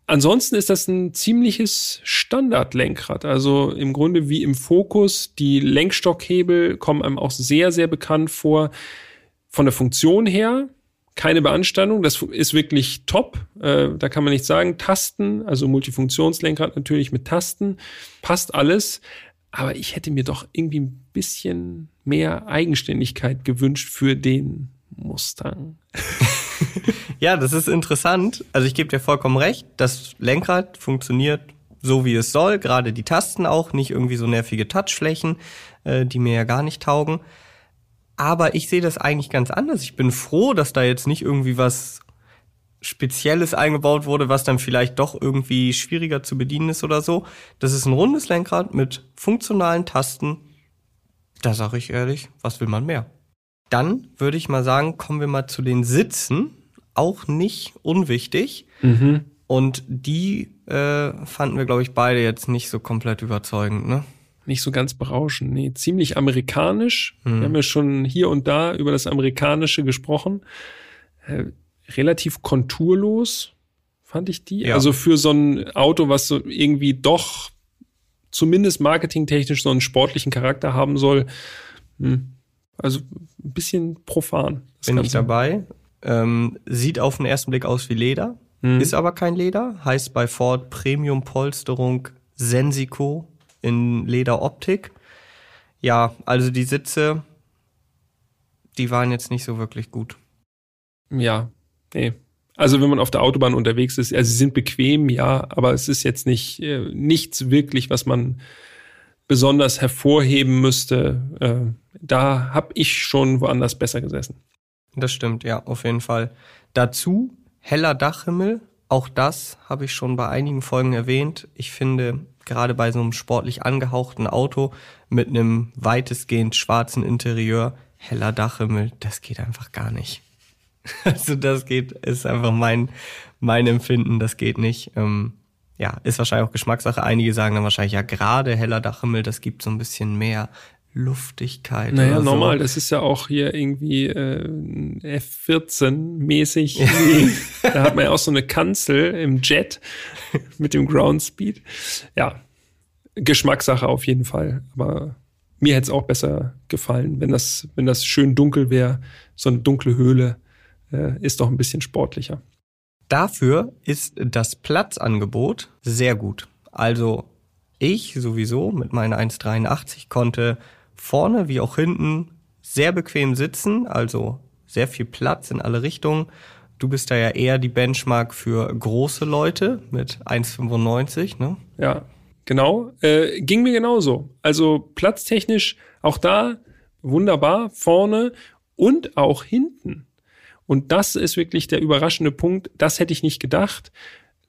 Ansonsten ist das ein ziemliches Standardlenkrad. Also im Grunde wie im Fokus. Die Lenkstockhebel kommen einem auch sehr, sehr bekannt vor von der Funktion her keine Beanstandung, das ist wirklich top. Äh, da kann man nicht sagen. Tasten, also Multifunktionslenkrad natürlich mit Tasten, passt alles. Aber ich hätte mir doch irgendwie ein bisschen mehr Eigenständigkeit gewünscht für den Mustang. (laughs) ja, das ist interessant. Also ich gebe dir vollkommen recht. Das Lenkrad funktioniert so, wie es soll. Gerade die Tasten auch, nicht irgendwie so nervige Touchflächen, äh, die mir ja gar nicht taugen. Aber ich sehe das eigentlich ganz anders. Ich bin froh, dass da jetzt nicht irgendwie was Spezielles eingebaut wurde, was dann vielleicht doch irgendwie schwieriger zu bedienen ist oder so. Das ist ein rundes Lenkrad mit funktionalen Tasten. Da sage ich ehrlich, was will man mehr? Dann würde ich mal sagen, kommen wir mal zu den Sitzen. Auch nicht unwichtig. Mhm. Und die äh, fanden wir, glaube ich, beide jetzt nicht so komplett überzeugend, ne? nicht so ganz berauschend. Nee, ziemlich amerikanisch. Mhm. Wir haben ja schon hier und da über das Amerikanische gesprochen. Äh, relativ konturlos fand ich die. Ja. Also für so ein Auto, was so irgendwie doch zumindest marketingtechnisch so einen sportlichen Charakter haben soll. Hm. Also ein bisschen profan. Bin Ganze. ich dabei. Ähm, sieht auf den ersten Blick aus wie Leder, mhm. ist aber kein Leder. Heißt bei Ford Premium Polsterung Sensico in Lederoptik. Ja, also die Sitze, die waren jetzt nicht so wirklich gut. Ja, nee. Also wenn man auf der Autobahn unterwegs ist, also sie sind bequem, ja, aber es ist jetzt nicht äh, nichts wirklich, was man besonders hervorheben müsste. Äh, da habe ich schon woanders besser gesessen. Das stimmt, ja, auf jeden Fall. Dazu heller Dachhimmel, auch das habe ich schon bei einigen Folgen erwähnt. Ich finde, gerade bei so einem sportlich angehauchten Auto mit einem weitestgehend schwarzen Interieur, heller Dachhimmel, das geht einfach gar nicht. (laughs) Also das geht, ist einfach mein, mein Empfinden, das geht nicht. Ähm, ja, ist wahrscheinlich auch Geschmackssache. Einige sagen dann wahrscheinlich, ja, gerade heller Dachhimmel, das gibt so ein bisschen mehr Luftigkeit. Naja, so. normal, das ist ja auch hier irgendwie äh, F14-mäßig. Ja. da hat man ja auch so eine Kanzel im Jet mit dem Ground Speed. Ja, Geschmackssache auf jeden Fall. Aber mir hätte es auch besser gefallen, wenn das, wenn das schön dunkel wäre. So eine dunkle Höhle äh, ist doch ein bisschen sportlicher. Dafür ist das Platzangebot sehr gut. Also ich sowieso mit meinen 1,83 konnte vorne wie auch hinten sehr bequem sitzen, also sehr viel Platz in alle Richtungen. Du bist da ja eher die Benchmark für große Leute mit 1,95, ne? Ja, genau. Äh, ging mir genauso. Also platztechnisch auch da wunderbar vorne und auch hinten. Und das ist wirklich der überraschende Punkt. Das hätte ich nicht gedacht.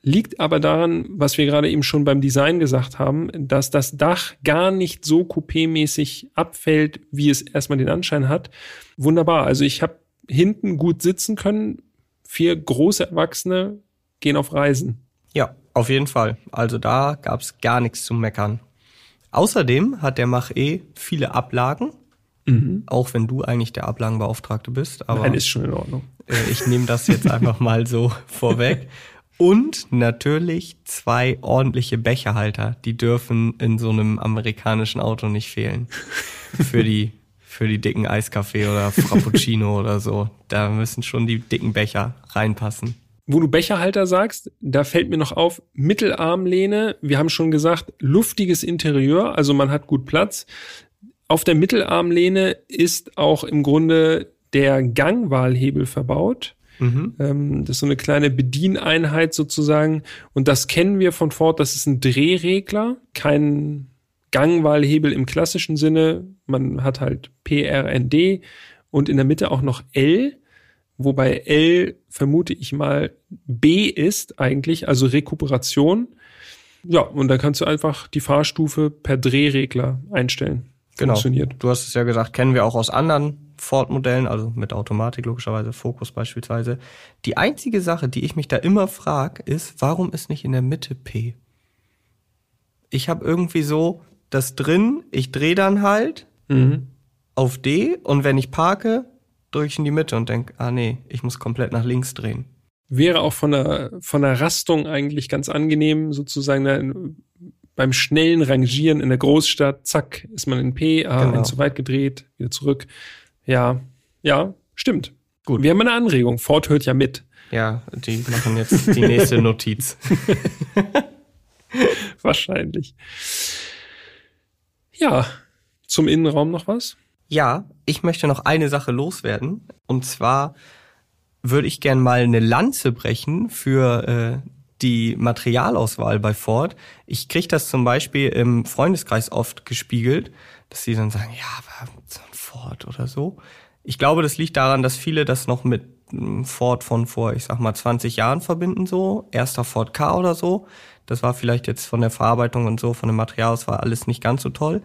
Liegt aber daran, was wir gerade eben schon beim Design gesagt haben, dass das Dach gar nicht so coupé-mäßig abfällt, wie es erstmal den Anschein hat. Wunderbar. Also ich habe hinten gut sitzen können. Vier große Erwachsene gehen auf Reisen. Ja, auf jeden Fall. Also da gab es gar nichts zu meckern. Außerdem hat der Mach E viele Ablagen. Mhm. Auch wenn du eigentlich der Ablagenbeauftragte bist. Aber Nein, ist schon in Ordnung. Äh, ich nehme das jetzt einfach mal so (laughs) vorweg. Und natürlich zwei ordentliche Becherhalter. Die dürfen in so einem amerikanischen Auto nicht fehlen. Für die, für die dicken Eiskaffee oder Frappuccino (laughs) oder so. Da müssen schon die dicken Becher reinpassen. Wo du Becherhalter sagst, da fällt mir noch auf, Mittelarmlehne, wir haben schon gesagt, luftiges Interieur, also man hat gut Platz. Auf der Mittelarmlehne ist auch im Grunde der Gangwahlhebel verbaut. Mhm. Ähm, das ist so eine kleine Bedieneinheit sozusagen. Und das kennen wir von Ford. Das ist ein Drehregler, kein Gangwahlhebel im klassischen Sinne. Man hat halt PRND und in der Mitte auch noch L, wobei L vermute ich mal B ist eigentlich, also Rekuperation. Ja, und da kannst du einfach die Fahrstufe per Drehregler einstellen. Genau. Funktioniert. Du hast es ja gesagt, kennen wir auch aus anderen Ford-Modellen, also mit Automatik logischerweise, Focus beispielsweise. Die einzige Sache, die ich mich da immer frage, ist, warum ist nicht in der Mitte P? Ich habe irgendwie so das drin, ich drehe dann halt mhm. auf D und wenn ich parke, drücke ich in die Mitte und denke, ah nee, ich muss komplett nach links drehen. Wäre auch von der, von der Rastung eigentlich ganz angenehm, sozusagen beim schnellen Rangieren in der Großstadt, zack, ist man in P, ah, genau. zu weit gedreht, wieder zurück. Ja, ja, stimmt. Gut. Wir haben eine Anregung. Ford hört ja mit. Ja, die machen jetzt die nächste Notiz. (laughs) Wahrscheinlich. Ja, zum Innenraum noch was? Ja, ich möchte noch eine Sache loswerden. Und zwar würde ich gern mal eine Lanze brechen für äh, die Materialauswahl bei Ford. Ich kriege das zum Beispiel im Freundeskreis oft gespiegelt, dass sie dann sagen, ja, aber so ein Ford oder so. Ich glaube, das liegt daran, dass viele das noch mit Ford von vor, ich sag mal, 20 Jahren verbinden, so. Erster Ford K oder so. Das war vielleicht jetzt von der Verarbeitung und so, von dem Materialauswahl alles nicht ganz so toll.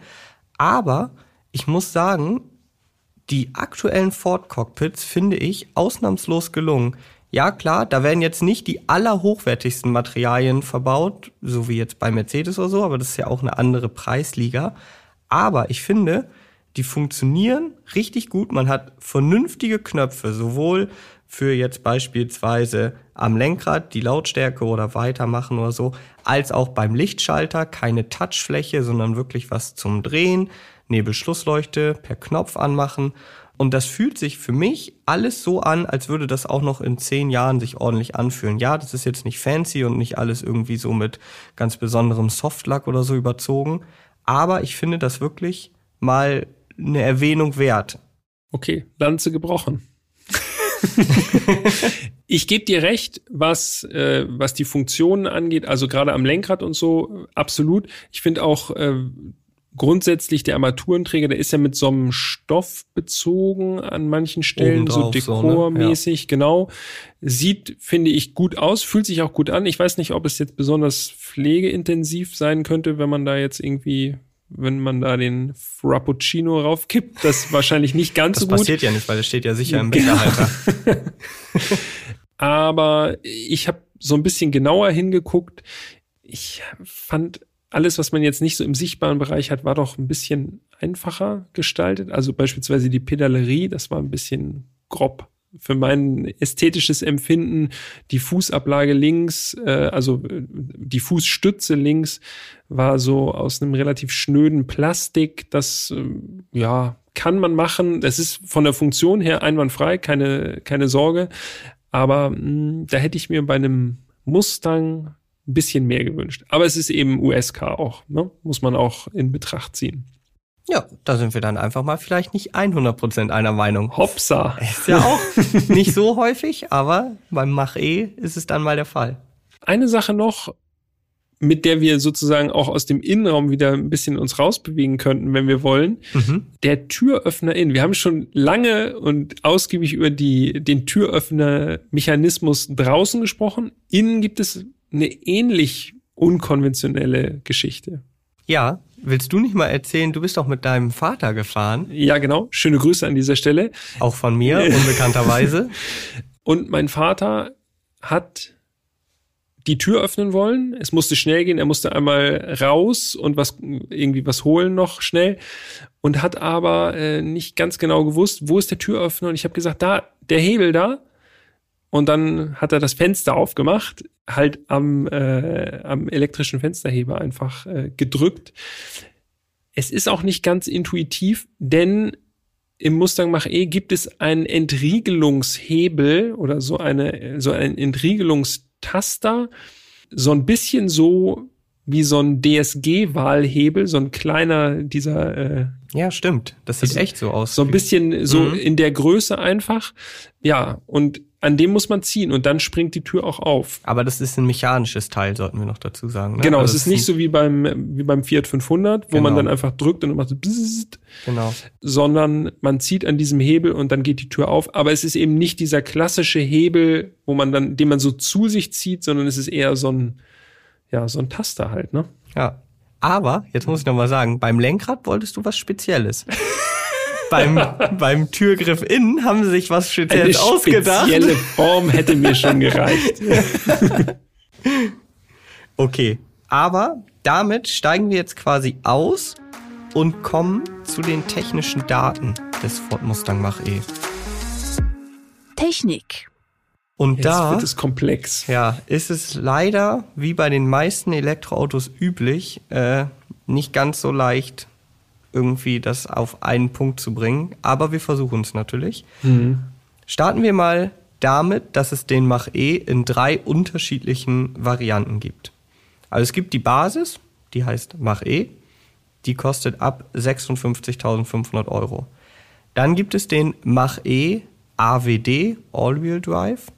Aber ich muss sagen, die aktuellen Ford Cockpits finde ich ausnahmslos gelungen. Ja, klar, da werden jetzt nicht die allerhochwertigsten Materialien verbaut, so wie jetzt bei Mercedes oder so, aber das ist ja auch eine andere Preisliga. Aber ich finde, die funktionieren richtig gut. Man hat vernünftige Knöpfe, sowohl für jetzt beispielsweise am Lenkrad die Lautstärke oder weitermachen oder so, als auch beim Lichtschalter keine Touchfläche, sondern wirklich was zum Drehen, Nebelschlussleuchte per Knopf anmachen. Und das fühlt sich für mich alles so an, als würde das auch noch in zehn Jahren sich ordentlich anfühlen. Ja, das ist jetzt nicht fancy und nicht alles irgendwie so mit ganz besonderem Softlack oder so überzogen. Aber ich finde das wirklich mal eine Erwähnung wert. Okay, Lanze gebrochen. (laughs) ich gebe dir recht, was, äh, was die Funktionen angeht, also gerade am Lenkrad und so, absolut. Ich finde auch, äh, grundsätzlich der Armaturenträger, der ist ja mit so einem Stoff bezogen an manchen Stellen, so dekormäßig, so, ne? ja. genau. Sieht, finde ich, gut aus, fühlt sich auch gut an. Ich weiß nicht, ob es jetzt besonders pflegeintensiv sein könnte, wenn man da jetzt irgendwie wenn man da den Frappuccino raufkippt, das wahrscheinlich nicht ganz das so gut. Das passiert ja nicht, weil es steht ja sicher im genau. Becherhalter. (laughs) Aber ich habe so ein bisschen genauer hingeguckt. Ich fand alles, was man jetzt nicht so im sichtbaren Bereich hat, war doch ein bisschen einfacher gestaltet. Also beispielsweise die Pedalerie, das war ein bisschen grob für mein ästhetisches Empfinden. Die Fußablage links, äh, also äh, die Fußstütze links, war so aus einem relativ schnöden Plastik. Das, äh, ja, kann man machen. Das ist von der Funktion her einwandfrei, keine, keine Sorge. Aber mh, hm, da hätte ich mir bei einem Mustang ein bisschen mehr gewünscht. Aber es ist eben USK auch, ne? muss man auch in Betracht ziehen. Ja, da sind wir dann einfach mal vielleicht nicht 100% einer Meinung. Hopsa. Ist ja auch (laughs) nicht so häufig, aber beim Mach-E ist es dann mal der Fall. Eine Sache noch, mit der wir sozusagen auch aus dem Innenraum wieder ein bisschen uns rausbewegen könnten, wenn wir wollen. Mhm. Der Türöffner innen. Wir haben schon lange und ausgiebig über die, den Türöffner-Mechanismus draußen gesprochen. Innen gibt es eine ähnlich unkonventionelle Geschichte. Ja, willst du nicht mal erzählen, du bist doch mit deinem Vater gefahren? Ja, genau. Schöne Grüße an dieser Stelle. Auch von mir, unbekannterweise. (laughs) Und mein Vater hat die Tür öffnen wollen. Es musste schnell gehen. Er musste einmal raus und was irgendwie was holen noch schnell und hat aber äh, nicht ganz genau gewusst, wo ist der Türöffner. Und ich habe gesagt, da der Hebel da. Und dann hat er das Fenster aufgemacht, halt am, äh, am elektrischen Fensterheber einfach äh, gedrückt. Es ist auch nicht ganz intuitiv, denn im Mustang Mach-E gibt es einen Entriegelungshebel oder so eine, so einen Entriegelungstaster, so ein bisschen so wie so ein DSG-Wahlhebel, so ein kleiner dieser. Äh, ja, stimmt. Das sieht also, echt so aus. So ein bisschen so mhm. in der Größe einfach. Ja, und an dem muss man ziehen und dann springt die Tür auch auf. Aber das ist ein mechanisches Teil, sollten wir noch dazu sagen. Ne? Genau, also es ist nicht so wie beim, wie beim Fiat 500, wo genau. man dann einfach drückt und macht so bzzzt, genau. sondern man zieht an diesem Hebel und dann geht die Tür auf. Aber es ist eben nicht dieser klassische Hebel, wo man dann, den man so zu sich zieht, sondern es ist eher so ein, ja, so ein Taster halt, ne? Ja. Aber, jetzt muss ich noch mal sagen, beim Lenkrad wolltest du was Spezielles. (laughs) beim, beim Türgriff innen haben sie sich was Spezielles Eine ausgedacht. Eine spezielle Form hätte mir schon (laughs) gereicht. okay, aber damit steigen wir jetzt quasi aus und kommen zu den technischen Daten des Ford Mustang Mach-E. Technik. Und Jetzt da wird es komplex. Ja, ist es leider wie bei den meisten Elektroautos üblich äh, nicht ganz so leicht irgendwie das auf einen Punkt zu bringen. Aber wir versuchen es natürlich. Mhm. Starten wir mal damit, dass es den Mach-E in drei unterschiedlichen Varianten gibt. Also es gibt die Basis, die heißt Mach-E. Die kostet ab 56.500 Euro. Dann gibt es den Mach-E AWD, All-Wheel Drive.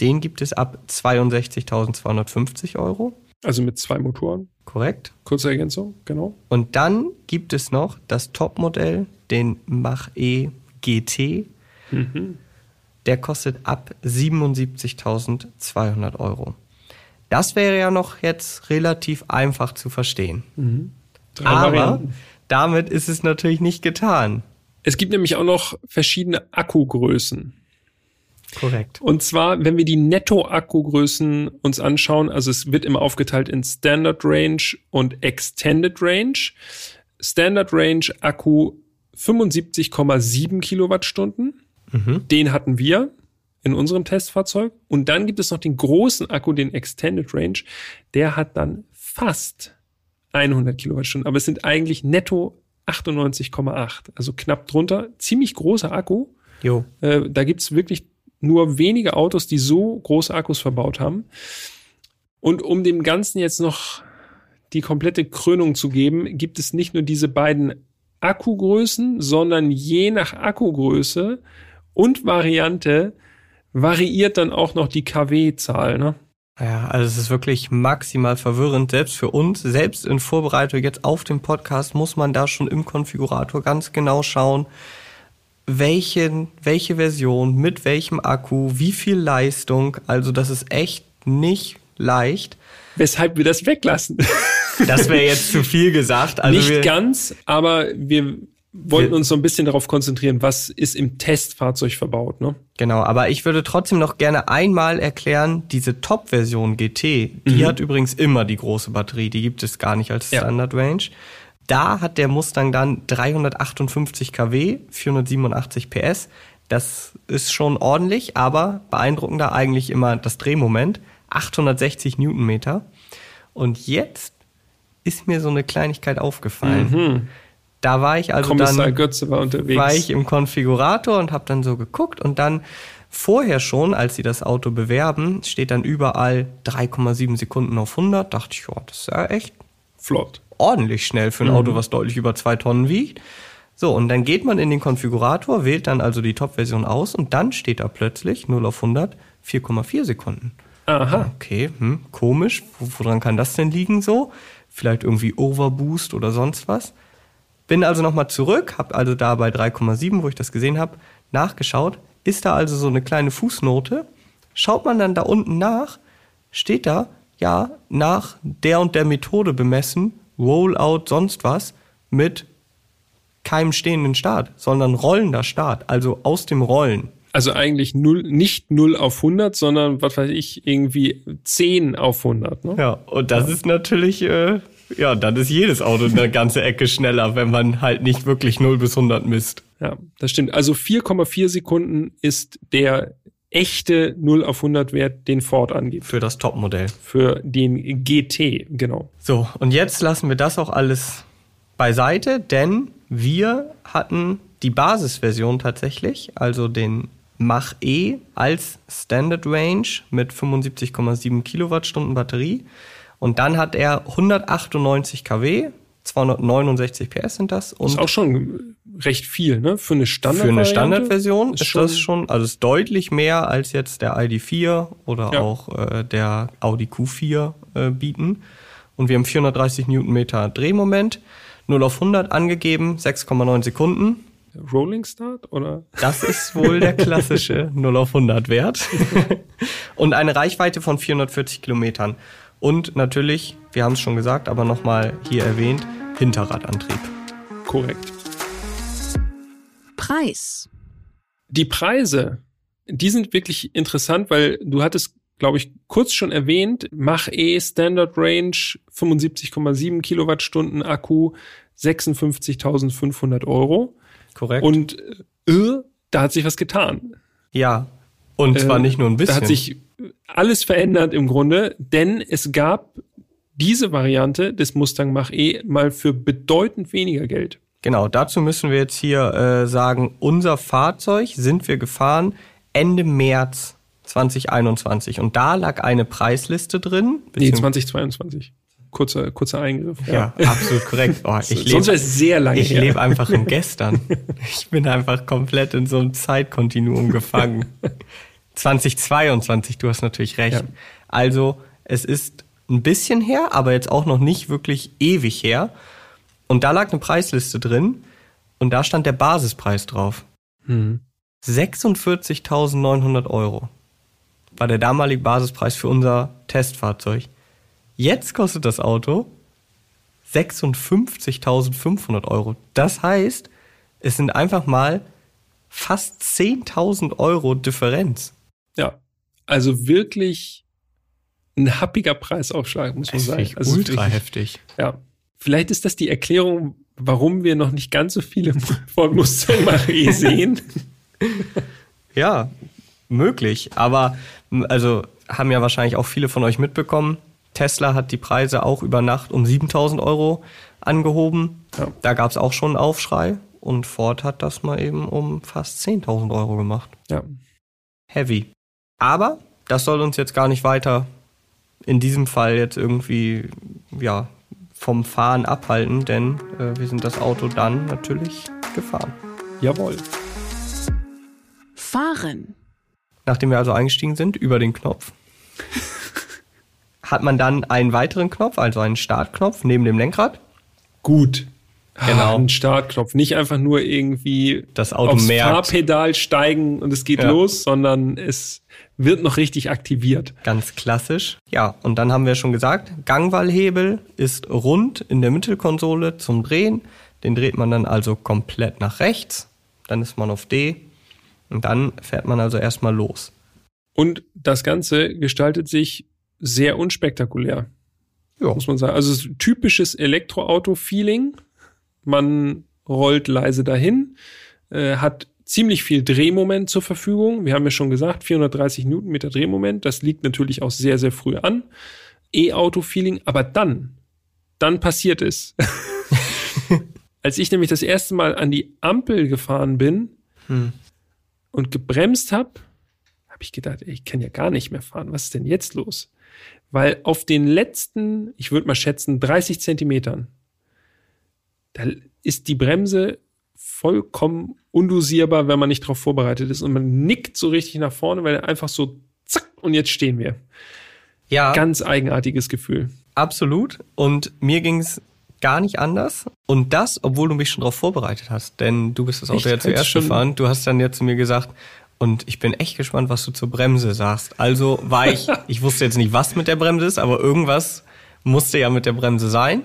Den gibt es ab 62.250 Euro. Also mit zwei Motoren. Korrekt. Kurze Ergänzung, genau. Und dann gibt es noch das Topmodell, den Mach-E GT. Mhm. Der kostet ab 77.200 Euro. Das wäre ja noch jetzt relativ einfach zu verstehen. Mhm. Aber Varianten. damit ist es natürlich nicht getan. Es gibt nämlich auch noch verschiedene Akkugrößen. Korrekt. Und zwar, wenn wir die Netto-Akkugrößen uns anschauen, also es wird immer aufgeteilt in Standard Range und Extended Range. Standard Range Akku 75,7 Kilowattstunden. Mhm. Den hatten wir in unserem Testfahrzeug. Und dann gibt es noch den großen Akku, den Extended Range. Der hat dann fast 100 Kilowattstunden. Aber es sind eigentlich netto 98,8. Also knapp drunter. Ziemlich großer Akku. Jo. Äh, da gibt's wirklich nur wenige Autos, die so große Akkus verbaut haben. Und um dem Ganzen jetzt noch die komplette Krönung zu geben, gibt es nicht nur diese beiden Akkugrößen, sondern je nach Akkugröße und Variante variiert dann auch noch die KW-Zahl. Ne? Ja, also es ist wirklich maximal verwirrend, selbst für uns, selbst in Vorbereitung jetzt auf den Podcast muss man da schon im Konfigurator ganz genau schauen, welchen, welche Version, mit welchem Akku, wie viel Leistung. Also das ist echt nicht leicht. Weshalb wir das weglassen. (laughs) Das wäre jetzt zu viel gesagt. Also nicht ganz, aber wir wollten wir, uns so ein bisschen darauf konzentrieren, was ist im Testfahrzeug verbaut. Ne? Genau, aber ich würde trotzdem noch gerne einmal erklären, diese Top-Version GT, die mhm. hat übrigens immer die große Batterie, die gibt es gar nicht als Standard Range. Ja. Da hat der Mustang dann 358 kW, 487 PS. Das ist schon ordentlich, aber beeindruckender eigentlich immer das Drehmoment. 860 Newtonmeter. Und jetzt ist mir so eine Kleinigkeit aufgefallen. Mhm. Da war ich also Kommissar dann Götze war unterwegs. War ich im Konfigurator und habe dann so geguckt und dann vorher schon, als sie das Auto bewerben, steht dann überall 3,7 Sekunden auf 100. Dachte ich, ja, das ist ja echt flott ordentlich schnell für ein mhm. Auto, was deutlich über zwei Tonnen wiegt. So, und dann geht man in den Konfigurator, wählt dann also die Top-Version aus und dann steht da plötzlich 0 auf 100 4,4 Sekunden. Aha. Okay, hm, komisch. Woran kann das denn liegen so? Vielleicht irgendwie Overboost oder sonst was. Bin also nochmal zurück, habe also da bei 3,7, wo ich das gesehen habe, nachgeschaut. Ist da also so eine kleine Fußnote? Schaut man dann da unten nach, steht da, ja, nach der und der Methode bemessen, Rollout, sonst was mit keinem stehenden Start, sondern rollender Start, also aus dem Rollen. Also eigentlich null, nicht 0 auf 100, sondern was weiß ich, irgendwie 10 auf 100. Ne? Ja, und das ja. ist natürlich, äh, ja, dann ist jedes Auto eine ganze Ecke schneller, wenn man halt nicht wirklich 0 bis 100 misst. Ja, das stimmt. Also 4,4 Sekunden ist der echte 0 auf 100 Wert, den Ford angibt. Für das Topmodell. Für den GT, genau. So, und jetzt lassen wir das auch alles beiseite, denn wir hatten die Basisversion tatsächlich, also den Mach E als Standard Range mit 75,7 Kilowattstunden Batterie. Und dann hat er 198 kW, 269 PS sind das. Und ist auch schon recht viel, ne? Für eine Standard Für eine Standardversion ist, ist das schon, also ist deutlich mehr als jetzt der ID4 oder ja. auch äh, der Audi Q4 äh, bieten. Und wir haben 430 Newtonmeter Drehmoment, 0 auf 100 angegeben, 6,9 Sekunden. Rolling Start oder? Das ist wohl der klassische (laughs) 0 auf 100 Wert. und eine Reichweite von 440 Kilometern. Und natürlich, wir haben es schon gesagt, aber nochmal hier erwähnt, Hinterradantrieb. Korrekt. Preis. Die Preise, die sind wirklich interessant, weil du hattest, glaube ich, kurz schon erwähnt, Mach E Standard Range 75,7 Kilowattstunden Akku, 56.500 Euro. Korrekt. Und äh, da hat sich was getan. Ja, und zwar äh, nicht nur ein bisschen. Da hat sich alles verändert im Grunde, denn es gab diese Variante des Mustang Mach-E mal für bedeutend weniger Geld. Genau, dazu müssen wir jetzt hier äh, sagen, unser Fahrzeug sind wir gefahren Ende März 2021 und da lag eine Preisliste drin. Nee, 2022. Kurzer, kurzer Eingriff. Ja, ja absolut korrekt. Oh, ich (laughs) lebe, Sonst ist sehr lange Ich lebe einfach im (laughs) Gestern. Ich bin einfach komplett in so einem Zeitkontinuum gefangen. (laughs) 2022, du hast natürlich recht. Ja. Also es ist ein bisschen her, aber jetzt auch noch nicht wirklich ewig her. Und da lag eine Preisliste drin und da stand der Basispreis drauf. Hm. 46.900 Euro war der damalige Basispreis für unser Testfahrzeug. Jetzt kostet das Auto 56.500 Euro. Das heißt, es sind einfach mal fast 10.000 Euro Differenz. Ja, also wirklich ein happiger Preisaufschlag, muss man sagen. Also ultra heftig. Ja. Vielleicht ist das die Erklärung, warum wir noch nicht ganz so viele Ford Mustang Mach-E sehen. (laughs) ja, möglich. Aber also haben ja wahrscheinlich auch viele von euch mitbekommen. Tesla hat die Preise auch über Nacht um 7000 Euro angehoben. Ja. Da gab es auch schon einen Aufschrei. Und Ford hat das mal eben um fast 10.000 Euro gemacht. Ja. Heavy. Aber das soll uns jetzt gar nicht weiter in diesem Fall jetzt irgendwie ja, vom Fahren abhalten, denn äh, wir sind das Auto dann natürlich gefahren. Jawohl. Fahren. Nachdem wir also eingestiegen sind über den Knopf, (laughs) hat man dann einen weiteren Knopf, also einen Startknopf neben dem Lenkrad. Gut. Genau. Ah, ein Startknopf. Nicht einfach nur irgendwie das Auto aufs merkt. Fahrpedal steigen und es geht ja. los, sondern es wird noch richtig aktiviert. Ganz klassisch. Ja, und dann haben wir schon gesagt, Gangwallhebel ist rund in der Mittelkonsole zum Drehen. Den dreht man dann also komplett nach rechts. Dann ist man auf D. Und dann fährt man also erstmal los. Und das Ganze gestaltet sich sehr unspektakulär. Ja. Muss man sagen. Also typisches Elektroauto-Feeling man rollt leise dahin, äh, hat ziemlich viel Drehmoment zur Verfügung. Wir haben ja schon gesagt, 430 Newtonmeter Drehmoment. Das liegt natürlich auch sehr, sehr früh an. E-Auto-Feeling. Aber dann, dann passiert es. (laughs) Als ich nämlich das erste Mal an die Ampel gefahren bin hm. und gebremst habe, habe ich gedacht, ey, ich kann ja gar nicht mehr fahren. Was ist denn jetzt los? Weil auf den letzten, ich würde mal schätzen, 30 Zentimetern da ist die Bremse vollkommen undosierbar, wenn man nicht darauf vorbereitet ist. Und man nickt so richtig nach vorne, weil er einfach so zack und jetzt stehen wir. Ja. Ganz eigenartiges Gefühl. Absolut. Und mir ging es gar nicht anders. Und das, obwohl du mich schon darauf vorbereitet hast. Denn du bist das Auto ja zuerst gefahren. Du hast dann ja zu mir gesagt, und ich bin echt gespannt, was du zur Bremse sagst. Also war ich, (laughs) ich wusste jetzt nicht, was mit der Bremse ist, aber irgendwas musste ja mit der Bremse sein.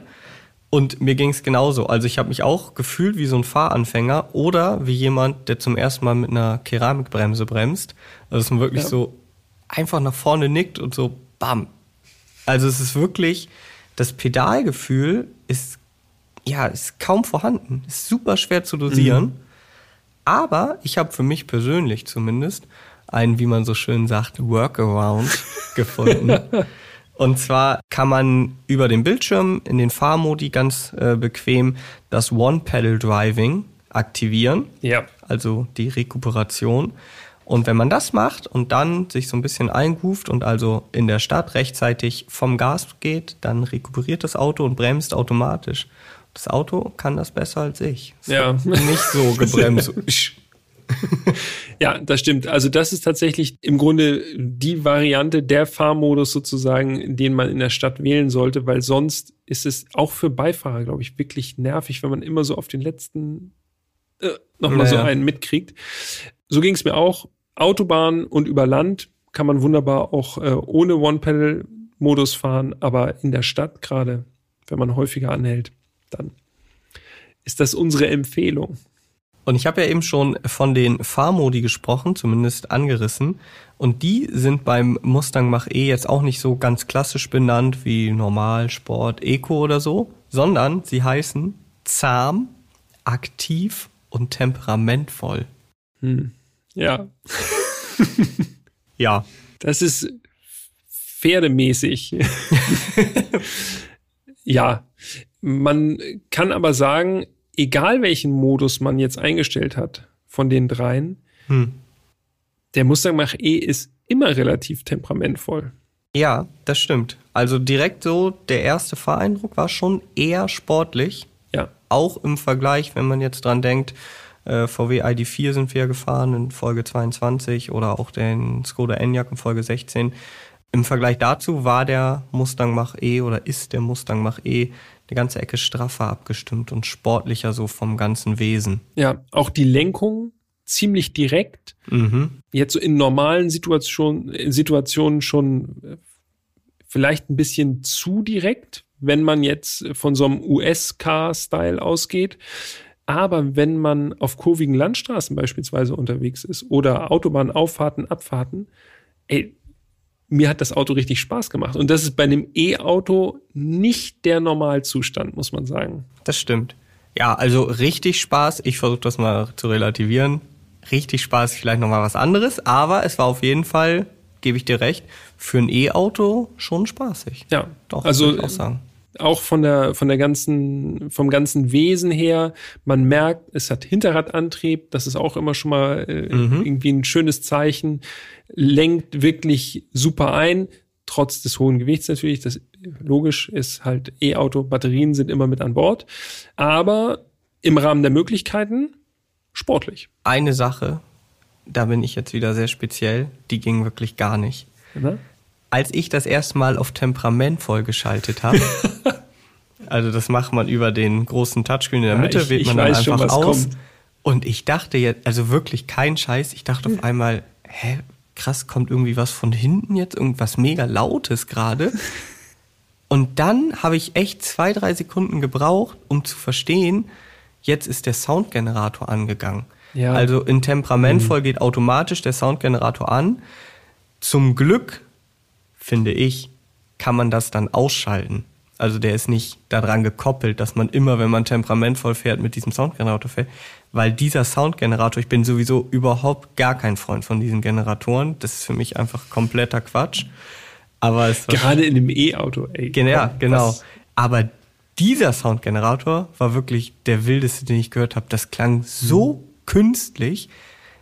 Und mir ging es genauso. Also ich habe mich auch gefühlt wie so ein Fahranfänger oder wie jemand, der zum ersten Mal mit einer Keramikbremse bremst. Also dass man wirklich ja. so einfach nach vorne nickt und so bam. Also es ist wirklich, das Pedalgefühl ist, ja, ist kaum vorhanden. Ist super schwer zu dosieren. Mhm. Aber ich habe für mich persönlich zumindest einen, wie man so schön sagt, Workaround (laughs) gefunden. Und zwar kann man über den Bildschirm in den Fahrmodi ganz äh, bequem das One-Pedal-Driving aktivieren. Ja. Also die Rekuperation. Und wenn man das macht und dann sich so ein bisschen einruft und also in der Stadt rechtzeitig vom Gas geht, dann rekuperiert das Auto und bremst automatisch. Das Auto kann das besser als ich. Das ja. Nicht so (laughs) gebremst. (laughs) (laughs) ja, das stimmt. Also das ist tatsächlich im Grunde die Variante, der Fahrmodus sozusagen, den man in der Stadt wählen sollte, weil sonst ist es auch für Beifahrer, glaube ich, wirklich nervig, wenn man immer so auf den letzten äh, nochmal naja. so einen mitkriegt. So ging es mir auch. Autobahn und über Land kann man wunderbar auch äh, ohne One-Pedal-Modus fahren, aber in der Stadt gerade, wenn man häufiger anhält, dann ist das unsere Empfehlung. Und ich habe ja eben schon von den Fahrmodi gesprochen, zumindest angerissen. Und die sind beim Mustang Mach-E jetzt auch nicht so ganz klassisch benannt wie Normal, Sport, Eco oder so, sondern sie heißen zahm, aktiv und temperamentvoll. Hm. Ja. ja. Das ist pferdemäßig. (laughs) ja. Man kann aber sagen, egal welchen Modus man jetzt eingestellt hat von den dreien, hm. der Mustang Mach-E ist immer relativ temperamentvoll. Ja, das stimmt. Also direkt so, der erste Fahreindruck war schon eher sportlich. Ja. Auch im Vergleich, wenn man jetzt dran denkt, äh, VW ID4 sind wir gefahren in Folge 22 oder auch den Skoda Enyaq in Folge 16. Im Vergleich dazu war der Mustang Mach-E oder ist der Mustang Mach-E eine ganze Ecke straffer abgestimmt und sportlicher so vom ganzen Wesen. Ja, auch die Lenkung ziemlich direkt. Mhm. Jetzt so in normalen Situationen, Situationen schon äh, vielleicht ein bisschen zu direkt, wenn man jetzt von so einem US-Car-Style ausgeht. Aber wenn man auf kurvigen Landstraßen beispielsweise unterwegs ist oder Autobahnauffahrten, Abfahrten, ey, mir hat das Auto richtig Spaß gemacht. Und das ist bei einem E-Auto nicht der Normalzustand, muss man sagen. Das stimmt. Ja, also richtig Spaß. Ich versuche das mal zu relativieren. Richtig Spaß ist vielleicht nochmal was anderes, aber es war auf jeden Fall, gebe ich dir recht, für ein E-Auto schon spaßig. Ja, doch. Also auch sagen auch von der, von der ganzen, vom ganzen Wesen her. Man merkt, es hat Hinterradantrieb. Das ist auch immer schon mal äh, mhm. irgendwie ein schönes Zeichen. Lenkt wirklich super ein. Trotz des hohen Gewichts natürlich. Das logisch ist halt E-Auto. Batterien sind immer mit an Bord. Aber im Rahmen der Möglichkeiten sportlich. Eine Sache, da bin ich jetzt wieder sehr speziell. Die ging wirklich gar nicht. Ja? Als ich das erste Mal auf Temperament vollgeschaltet habe, (laughs) also das macht man über den großen Touchscreen in der Mitte, ja, ich, wählt man dann einfach schon, aus. Kommt. Und ich dachte jetzt, also wirklich kein Scheiß, ich dachte auf einmal, hä, krass, kommt irgendwie was von hinten jetzt, irgendwas mega Lautes gerade. (laughs) Und dann habe ich echt zwei, drei Sekunden gebraucht, um zu verstehen, jetzt ist der Soundgenerator angegangen. Ja. Also in Temperamentvoll mhm. geht automatisch der Soundgenerator an. Zum Glück finde ich, kann man das dann ausschalten. Also der ist nicht daran gekoppelt, dass man immer, wenn man temperamentvoll fährt, mit diesem Soundgenerator fährt. Weil dieser Soundgenerator, ich bin sowieso überhaupt gar kein Freund von diesen Generatoren. Das ist für mich einfach kompletter Quatsch. Aber es Gerade in dem E-Auto, ey. Ja, genau. Aber dieser Soundgenerator war wirklich der wildeste, den ich gehört habe. Das klang so mhm. künstlich.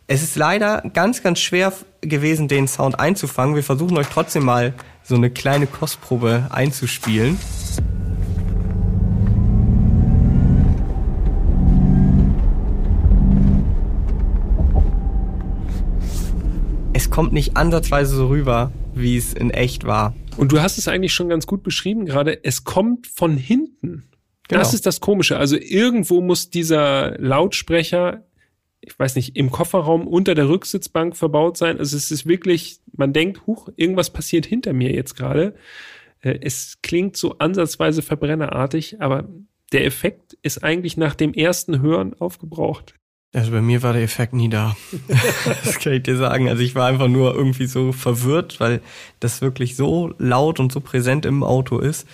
Es ist leider ganz, ganz schwer gewesen, den Sound einzufangen. Wir versuchen euch trotzdem mal so eine kleine Kostprobe einzuspielen. Es kommt nicht ansatzweise so rüber, wie es in echt war. Und du hast es eigentlich schon ganz gut beschrieben gerade. Es kommt von hinten. Genau. Das ist das Komische. Also irgendwo muss dieser Lautsprecher ich weiß nicht, im Kofferraum unter der Rücksitzbank verbaut sein. Also es ist wirklich, man denkt, huch, irgendwas passiert hinter mir jetzt gerade. Äh, es klingt so ansatzweise verbrennerartig, aber der Effekt ist eigentlich nach dem ersten Hören aufgebraucht. Also bei mir war der Effekt nie da. (laughs) das kann ich dir sagen. Also ich war einfach nur irgendwie so verwirrt, weil das wirklich so laut und so präsent im Auto ist.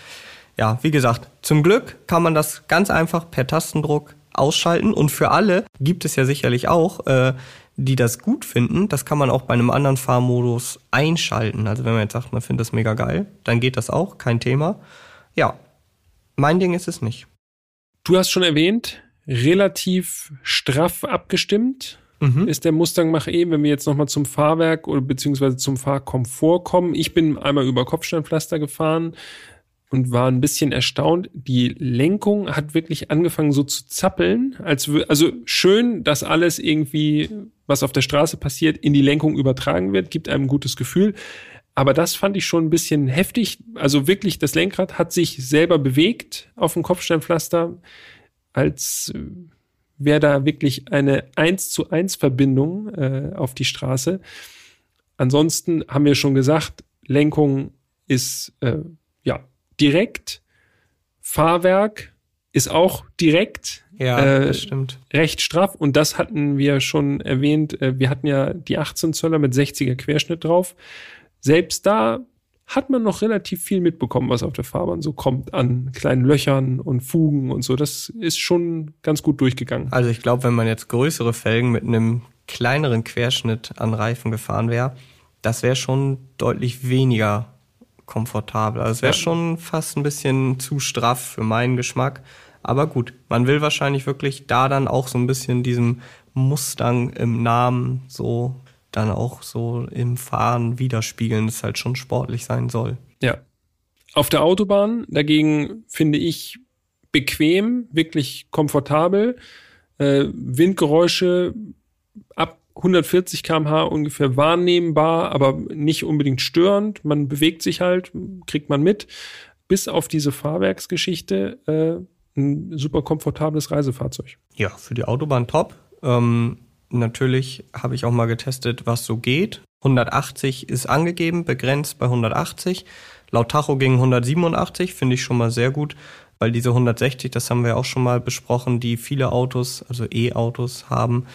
Ja, wie gesagt, zum Glück kann man das ganz einfach per Tastendruck ausschalten. Und für alle gibt es ja sicherlich auch, äh, die das gut finden, das kann man auch bei einem anderen Fahrmodus einschalten. Also wenn man jetzt sagt, man findet das mega geil, dann geht das auch, kein Thema. Ja, mein Ding ist es nicht. Du hast schon erwähnt, relativ straff abgestimmt mhm. ist der Mustang Mach-E, wenn wir jetzt nochmal zum Fahrwerk oder beziehungsweise zum Fahrkomfort kommen. Ich bin einmal über Kopfsteinpflaster gefahren und war ein bisschen erstaunt. Die Lenkung hat wirklich angefangen so zu zappeln, als also schön, dass alles irgendwie, was auf der Straße passiert, in die Lenkung übertragen wird, gibt einem ein gutes Gefühl. Aber das fand ich schon ein bisschen heftig. Also wirklich, das Lenkrad hat sich selber bewegt auf dem Kopfsteinpflaster, als wäre da wirklich eine 1 zu 1 Verbindung äh, auf die Straße. Ansonsten haben wir schon gesagt, Lenkung ist äh, direkt. Fahrwerk ist auch direkt. Ja, äh, das stimmt. Recht straff. Und das hatten wir schon erwähnt. Äh, wir hatten ja die 18 Zöller mit 60er Querschnitt drauf. Selbst da hat man noch relativ viel mitbekommen, was auf der Fahrbahn so kommt an kleinen Löchern und Fugen und so. Das ist schon ganz gut durchgegangen. Also ich glaube, wenn man jetzt größere Felgen mit einem kleineren Querschnitt an Reifen gefahren wäre, das wäre schon deutlich weniger komfortabel. Also es wäre ja. schon fast ein bisschen zu straff für meinen Geschmack. Aber gut, man will wahrscheinlich wirklich da dann auch so ein bisschen diesem Mustang im Namen so dann auch so im Fahren widerspiegeln, dass es halt schon sportlich sein soll. Ja. Auf der Autobahn dagegen finde ich bequem, wirklich komfortabel. Äh, Windgeräusche ab 140 km/h ungefähr wahrnehmbar, aber nicht unbedingt störend. Man bewegt sich halt, kriegt man mit. Bis auf diese Fahrwerksgeschichte äh, ein super komfortables Reisefahrzeug. Ja, für die Autobahn top. Ähm, natürlich habe ich auch mal getestet, was so geht. 180 ist angegeben, begrenzt bei 180. Laut Tacho ging 187, finde ich schon mal sehr gut, weil diese 160, das haben wir auch schon mal besprochen, die viele Autos, also E-Autos haben,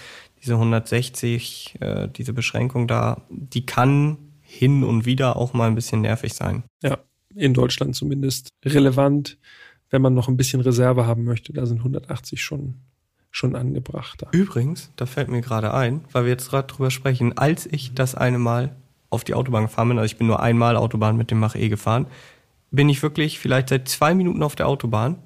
diese 160, äh, diese Beschränkung da, die kann hin und wieder auch mal ein bisschen nervig sein. Ja, in Deutschland zumindest relevant, wenn man noch ein bisschen Reserve haben möchte. Da sind 180 schon schon angebracht. Übrigens, da fällt mir gerade ein, weil wir jetzt gerade drüber sprechen, als ich das eine Mal auf die Autobahn gefahren bin, also ich bin nur einmal Autobahn mit dem Mach-E gefahren, bin ich wirklich vielleicht seit zwei Minuten auf der Autobahn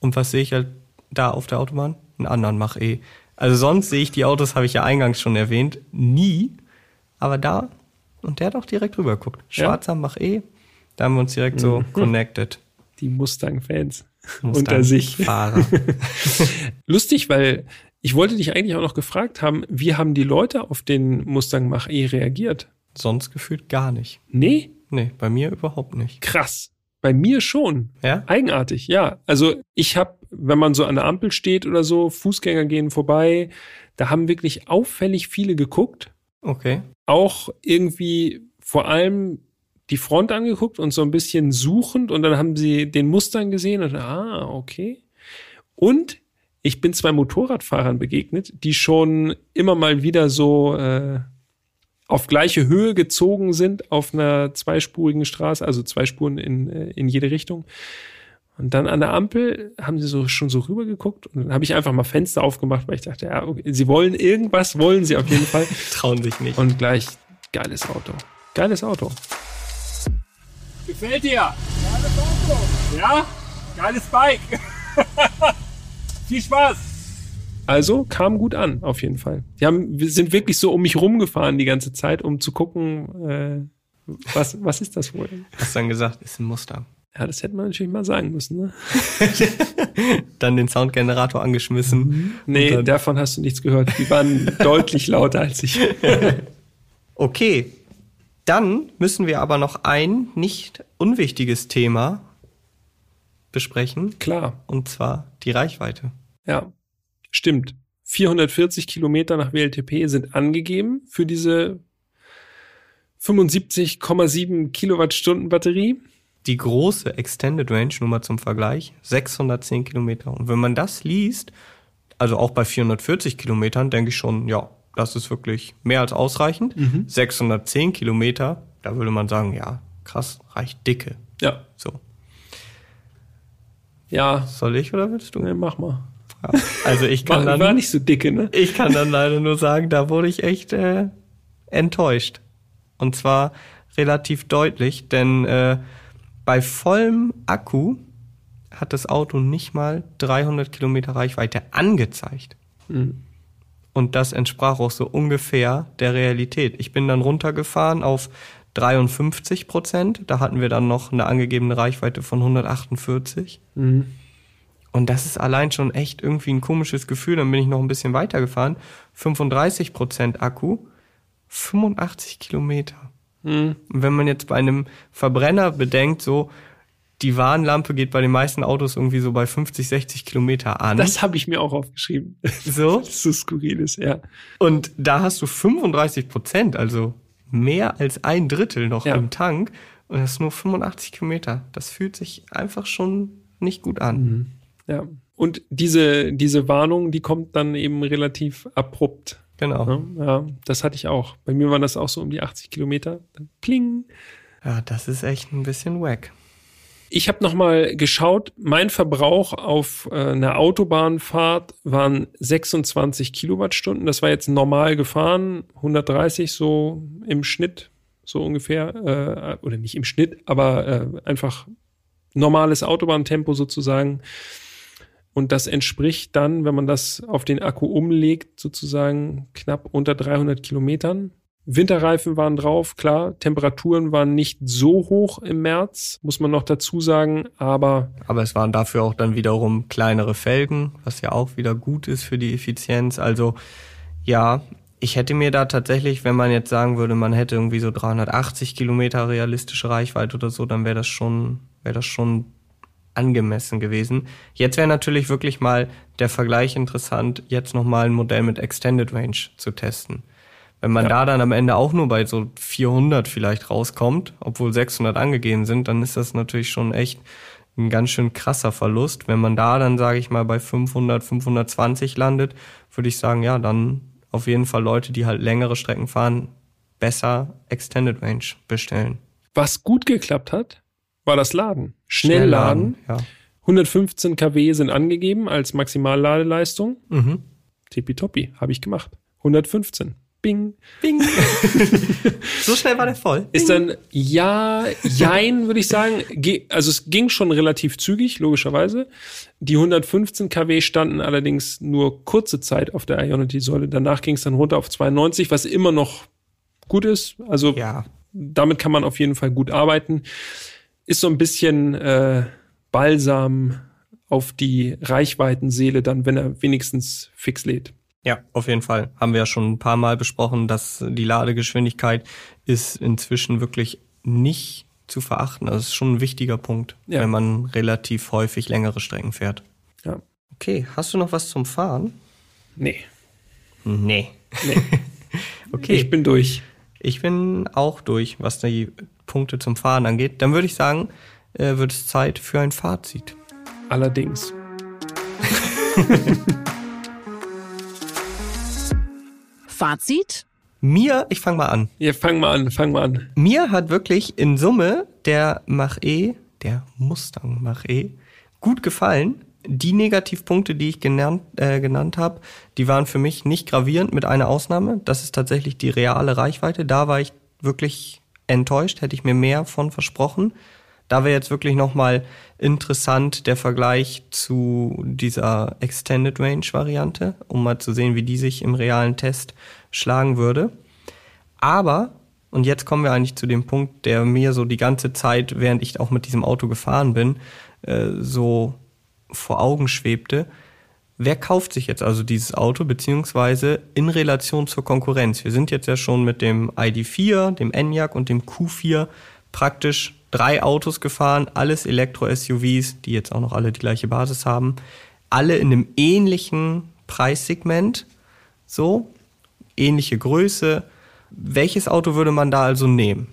und was sehe ich halt da auf der Autobahn? Einen anderen Mach-E. Also sonst sehe ich die Autos, habe ich ja eingangs schon erwähnt, nie. Aber da, und der hat auch direkt rüber geguckt. Schwarzer ja. Mach-E, da haben wir uns direkt so mhm. connected. Die Mustang-Fans unter sich. Fahrer. (laughs) Lustig, weil ich wollte dich eigentlich auch noch gefragt haben, wie haben die Leute auf den Mustang Mach-E reagiert? Sonst gefühlt gar nicht. Nee? Nee, bei mir überhaupt nicht. Krass. Bei mir schon. Ja? Eigenartig, ja. Also ich habe, wenn man so an der Ampel steht oder so, Fußgänger gehen vorbei, da haben wirklich auffällig viele geguckt. Okay. Auch irgendwie vor allem die Front angeguckt und so ein bisschen suchend und dann haben sie den Mustern gesehen und ah, okay. Und ich bin zwei Motorradfahrern begegnet, die schon immer mal wieder so äh, auf gleiche Höhe gezogen sind auf einer zweispurigen Straße, also zwei Spuren in, äh, in jede Richtung. Und dann an der Ampel haben sie so schon so rübergeguckt und dann habe ich einfach mal Fenster aufgemacht, weil ich dachte, ja, okay, sie wollen irgendwas, wollen sie auf jeden Fall. (laughs) Trauen sich nicht. Und gleich geiles Auto. Geiles Auto. Gefällt dir? Geiles Auto. Ja? Geiles Bike. (laughs) Viel Spaß. Also kam gut an, auf jeden Fall. Die haben, wir sind wirklich so um mich rumgefahren die ganze Zeit, um zu gucken, äh, was, was ist das wohl? Hast du dann gesagt, ist ein Muster. Ja, das hätte man natürlich mal sagen müssen. Ne? (laughs) dann den Soundgenerator angeschmissen. Mhm. Nee, davon hast du nichts gehört. Die waren (laughs) deutlich lauter als ich. (laughs) okay, dann müssen wir aber noch ein nicht unwichtiges Thema besprechen. Klar. Und zwar die Reichweite. Ja, stimmt. 440 Kilometer nach WLTP sind angegeben für diese 75,7 Kilowattstunden Batterie. Die große Extended Range, nur mal zum Vergleich, 610 Kilometer. Und wenn man das liest, also auch bei 440 Kilometern, denke ich schon, ja, das ist wirklich mehr als ausreichend. Mhm. 610 Kilometer, da würde man sagen, ja, krass, reicht dicke. Ja. So. Ja. Soll ich oder willst du? Nee, mach mal. Ja. Also ich (laughs) kann war, dann. War nicht so dicke, ne? Ich kann dann leider nur sagen, da wurde ich echt äh, enttäuscht. Und zwar relativ deutlich, denn äh, bei vollem Akku hat das Auto nicht mal 300 Kilometer Reichweite angezeigt. Mhm. Und das entsprach auch so ungefähr der Realität. Ich bin dann runtergefahren auf 53 Prozent. Da hatten wir dann noch eine angegebene Reichweite von 148. Mhm. Und das ist allein schon echt irgendwie ein komisches Gefühl. Dann bin ich noch ein bisschen weitergefahren. 35 Prozent Akku, 85 Kilometer. Mhm. Und wenn man jetzt bei einem Verbrenner bedenkt, so die Warnlampe geht bei den meisten Autos irgendwie so bei 50, 60 Kilometer an. Das habe ich mir auch aufgeschrieben. So? (laughs) das so skurril ist, ja. Und da hast du 35 Prozent, also mehr als ein Drittel noch ja. im Tank. Und das ist nur 85 Kilometer. Das fühlt sich einfach schon nicht gut an. Mhm. Ja. Und diese, diese Warnung, die kommt dann eben relativ abrupt. Genau. Ja, ja, das hatte ich auch. Bei mir waren das auch so um die 80 Kilometer. Dann pling. Ja, das ist echt ein bisschen wack. Ich habe nochmal geschaut, mein Verbrauch auf äh, einer Autobahnfahrt waren 26 Kilowattstunden. Das war jetzt normal gefahren, 130 so im Schnitt, so ungefähr, äh, oder nicht im Schnitt, aber äh, einfach normales Autobahntempo sozusagen. Und das entspricht dann, wenn man das auf den Akku umlegt, sozusagen knapp unter 300 Kilometern. Winterreifen waren drauf, klar. Temperaturen waren nicht so hoch im März, muss man noch dazu sagen, aber. Aber es waren dafür auch dann wiederum kleinere Felgen, was ja auch wieder gut ist für die Effizienz. Also, ja, ich hätte mir da tatsächlich, wenn man jetzt sagen würde, man hätte irgendwie so 380 Kilometer realistische Reichweite oder so, dann wäre das schon, wäre das schon angemessen gewesen. Jetzt wäre natürlich wirklich mal der Vergleich interessant, jetzt nochmal ein Modell mit Extended Range zu testen. Wenn man ja. da dann am Ende auch nur bei so 400 vielleicht rauskommt, obwohl 600 angegeben sind, dann ist das natürlich schon echt ein ganz schön krasser Verlust. Wenn man da dann, sage ich mal, bei 500, 520 landet, würde ich sagen, ja, dann auf jeden Fall Leute, die halt längere Strecken fahren, besser Extended Range bestellen. Was gut geklappt hat, war das Laden. Schnellladen. Schnellladen ja. 115 kW sind angegeben als Maximalladeleistung. Mhm. Tippitoppi, habe ich gemacht. 115. Bing. Bing. (laughs) so schnell war der voll. Bing. Ist dann ja, jein, würde ich sagen. Also es ging schon relativ zügig, logischerweise. Die 115 kW standen allerdings nur kurze Zeit auf der Ionity-Säule. Danach ging es dann runter auf 92, was immer noch gut ist. Also ja. damit kann man auf jeden Fall gut arbeiten. Ist so ein bisschen äh, Balsam auf die Reichweitenseele dann, wenn er wenigstens fix lädt. Ja, auf jeden Fall. Haben wir ja schon ein paar Mal besprochen, dass die Ladegeschwindigkeit ist inzwischen wirklich nicht zu verachten. Das ist schon ein wichtiger Punkt, ja. wenn man relativ häufig längere Strecken fährt. Ja. Okay, hast du noch was zum Fahren? Nee. Nee. nee. (laughs) okay. Ich bin durch. Ich bin auch durch, was die Punkte zum Fahren angeht. Dann würde ich sagen, äh, wird es Zeit für ein Fazit. Allerdings. (laughs) Fazit? Mir, ich fange mal an. Ja, fang mal an, fang mal an. Mir hat wirklich in Summe der Mach-E, der Mustang Mach-E, gut gefallen. Die Negativpunkte, die ich genannt, äh, genannt habe, die waren für mich nicht gravierend, mit einer Ausnahme. Das ist tatsächlich die reale Reichweite. Da war ich wirklich enttäuscht, hätte ich mir mehr von versprochen. Da wäre jetzt wirklich nochmal interessant der Vergleich zu dieser Extended Range Variante, um mal zu sehen, wie die sich im realen Test schlagen würde. Aber, und jetzt kommen wir eigentlich zu dem Punkt, der mir so die ganze Zeit, während ich auch mit diesem Auto gefahren bin, äh, so vor Augen schwebte. Wer kauft sich jetzt also dieses Auto, beziehungsweise in Relation zur Konkurrenz? Wir sind jetzt ja schon mit dem ID4, dem Enyaq und dem Q4 praktisch drei Autos gefahren, alles Elektro-SUVs, die jetzt auch noch alle die gleiche Basis haben, alle in einem ähnlichen Preissegment, so, ähnliche Größe. Welches Auto würde man da also nehmen?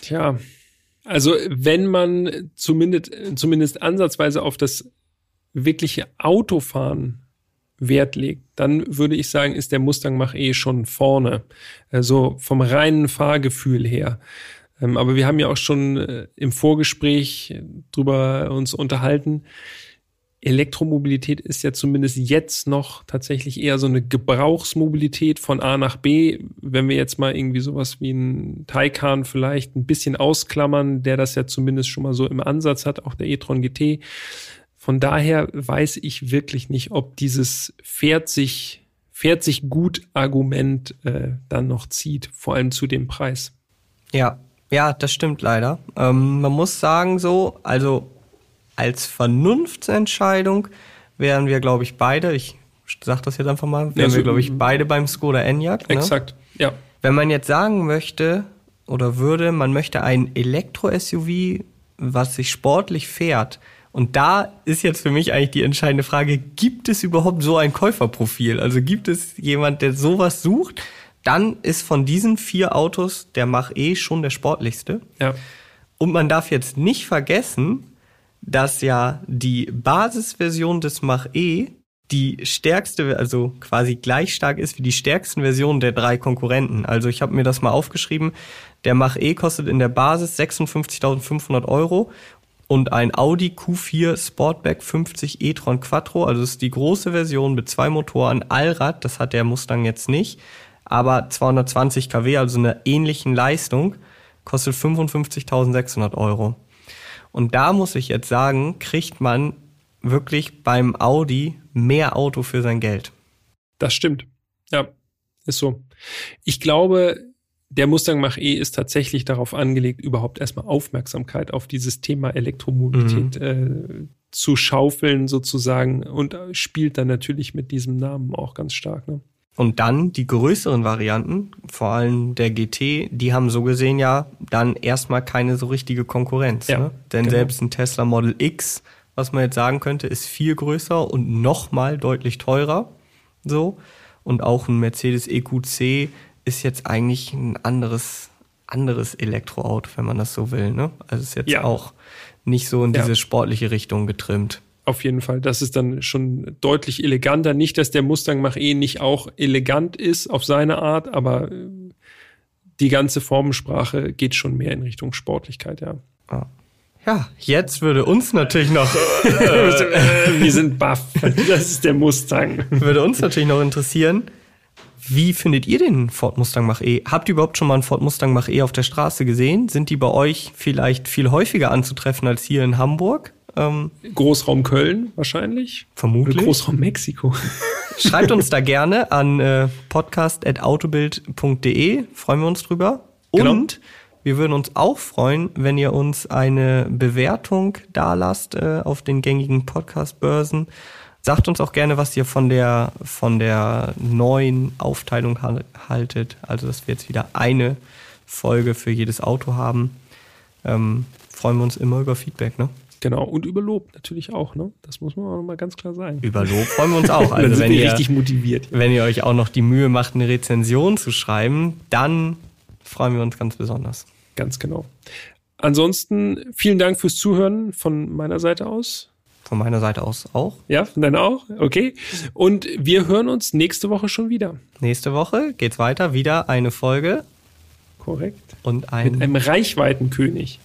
Tja, also wenn man zumindest, zumindest ansatzweise auf das wirkliche Autofahren Wert legt, dann würde ich sagen, ist der Mustang Mach-E schon vorne. Also vom reinen Fahrgefühl her. Ähm, aber wir haben ja auch schon äh, im Vorgespräch drüber uns unterhalten. Elektromobilität ist ja zumindest jetzt noch tatsächlich eher so eine Gebrauchsmobilität von A nach B. Wenn wir jetzt mal irgendwie sowas wie ein Taycan vielleicht ein bisschen ausklammern, der das ja zumindest schon mal so im Ansatz hat, auch der e-tron GT. Von daher weiß ich wirklich nicht, ob dieses fährt sich fährt sich gut Argument äh, dann noch zieht, vor allem zu dem Preis. Ja, ja, das stimmt leider. Ähm, man muss sagen so, also als Vernunftsentscheidung wären wir, glaube ich, beide, ich sag das jetzt einfach mal, wären ja, wir, glaube ich, beide beim Skoda Enyaq. Ne? Exakt, ja. Wenn man jetzt sagen möchte oder würde, man möchte ein Elektro-SUV, was sich sportlich fährt, und da ist jetzt für mich eigentlich die entscheidende Frage, gibt es überhaupt so ein Käuferprofil? Also gibt es jemand, der sowas sucht? Dann ist von diesen vier Autos der Mach-E schon der sportlichste. Ja. Und man darf jetzt nicht vergessen, dass ja die Basisversion des Mach-E die stärkste, also quasi gleich stark ist wie die stärksten Versionen der drei Konkurrenten. Also ich habe mir das mal aufgeschrieben. Der Mach-E kostet in der Basis 56.500 Euro und ein Audi Q4 Sportback 50 e-tron Quattro, also ist die große Version mit zwei Motoren, Allrad, das hat der Mustang jetzt nicht, aber 220 kW, also einer ähnlichen Leistung, kostet 55.600 Euro. Und da muss ich jetzt sagen, kriegt man wirklich beim Audi mehr Auto für sein Geld. Das stimmt. Ja, ist so. Ich glaube, der Mustang Mach-E ist tatsächlich darauf angelegt, überhaupt erstmal Aufmerksamkeit auf dieses Thema Elektromobilität mhm. äh, zu schaufeln sozusagen und spielt dann natürlich mit diesem Namen auch ganz stark. Ne? Und dann die größeren Varianten, vor allem der GT, die haben so gesehen ja dann erstmal keine so richtige Konkurrenz. Ja, ne? Denn genau. selbst ein Tesla Model X, was man jetzt sagen könnte, ist viel größer und nochmal deutlich teurer. So. Und auch ein Mercedes EQC ist jetzt eigentlich ein anderes, anderes Elektroauto, wenn man das so will. Ne? Also ist jetzt ja. auch nicht so in diese ja. sportliche Richtung getrimmt. Auf jeden Fall. Das ist dann schon deutlich eleganter. Nicht, dass der Mustang Mach-E nicht auch elegant ist auf seine Art, aber äh, die ganze Formensprache geht schon mehr in Richtung Sportlichkeit, ja. Ah. Ja, jetzt würde uns natürlich noch. (laughs) Äh, wir sind baff. Das ist der Mustang. Würde uns natürlich noch interessieren, wie findet ihr den Ford Mustang Mach-E? Habt ihr überhaupt schon mal einen Ford Mustang Mach-E auf der Straße gesehen? Sind die bei euch vielleicht viel häufiger anzutreffen als hier in Hamburg? Ähm, Großraum Köln wahrscheinlich. Vermutlich. Oder Großraum Mexiko. (laughs) Schreibt uns da gerne an äh, podcast.autobild.de. Freuen wir uns drüber. Genau. Und wir würden uns auch freuen, wenn ihr uns eine Bewertung dalasst äh, auf den gängigen Podcast-Börsen. Sagt uns auch gerne, was ihr von der, von der neuen Aufteilung haltet. Also, dass wir jetzt wieder eine Folge für jedes Auto haben. Ähm, freuen wir uns immer über Feedback, ne? Genau, und über Lob natürlich auch, ne? Das muss man auch mal ganz klar sagen. Über Lob freuen wir uns auch. (laughs) Also wenn ihr richtig motiviert. Wenn ihr euch auch noch die Mühe macht, eine Rezension zu schreiben, dann freuen wir uns ganz besonders. Ganz genau. Ansonsten vielen Dank fürs Zuhören von meiner Seite aus. Von meiner Seite aus auch. Ja, von deiner auch. Okay. Und wir hören uns nächste Woche schon wieder. Nächste Woche geht's weiter. Wieder eine Folge. Korrekt. Und ein. Mit einem Reichweitenkönig.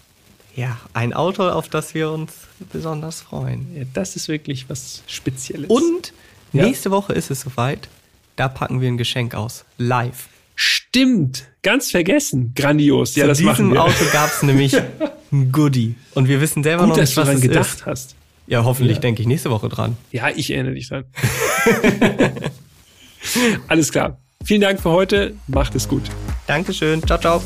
Ja, ein Auto, auf das wir uns besonders freuen. Ja, das ist wirklich was Spezielles. Und nächste ja. Woche ist es soweit. Da packen wir ein Geschenk aus. Live. Stimmt, ganz vergessen. Grandios. Ja, Zu das diesem Auto gab es nämlich (laughs) ein Goodie. Und wir wissen selber Gut, noch nicht, was du daran gedacht ist. hast. Ja, hoffentlich ja. denke ich nächste Woche dran. Ja, ich erinnere dich dran. (laughs) Alles klar. Vielen Dank für heute. Macht es gut. Dankeschön. Ciao, ciao.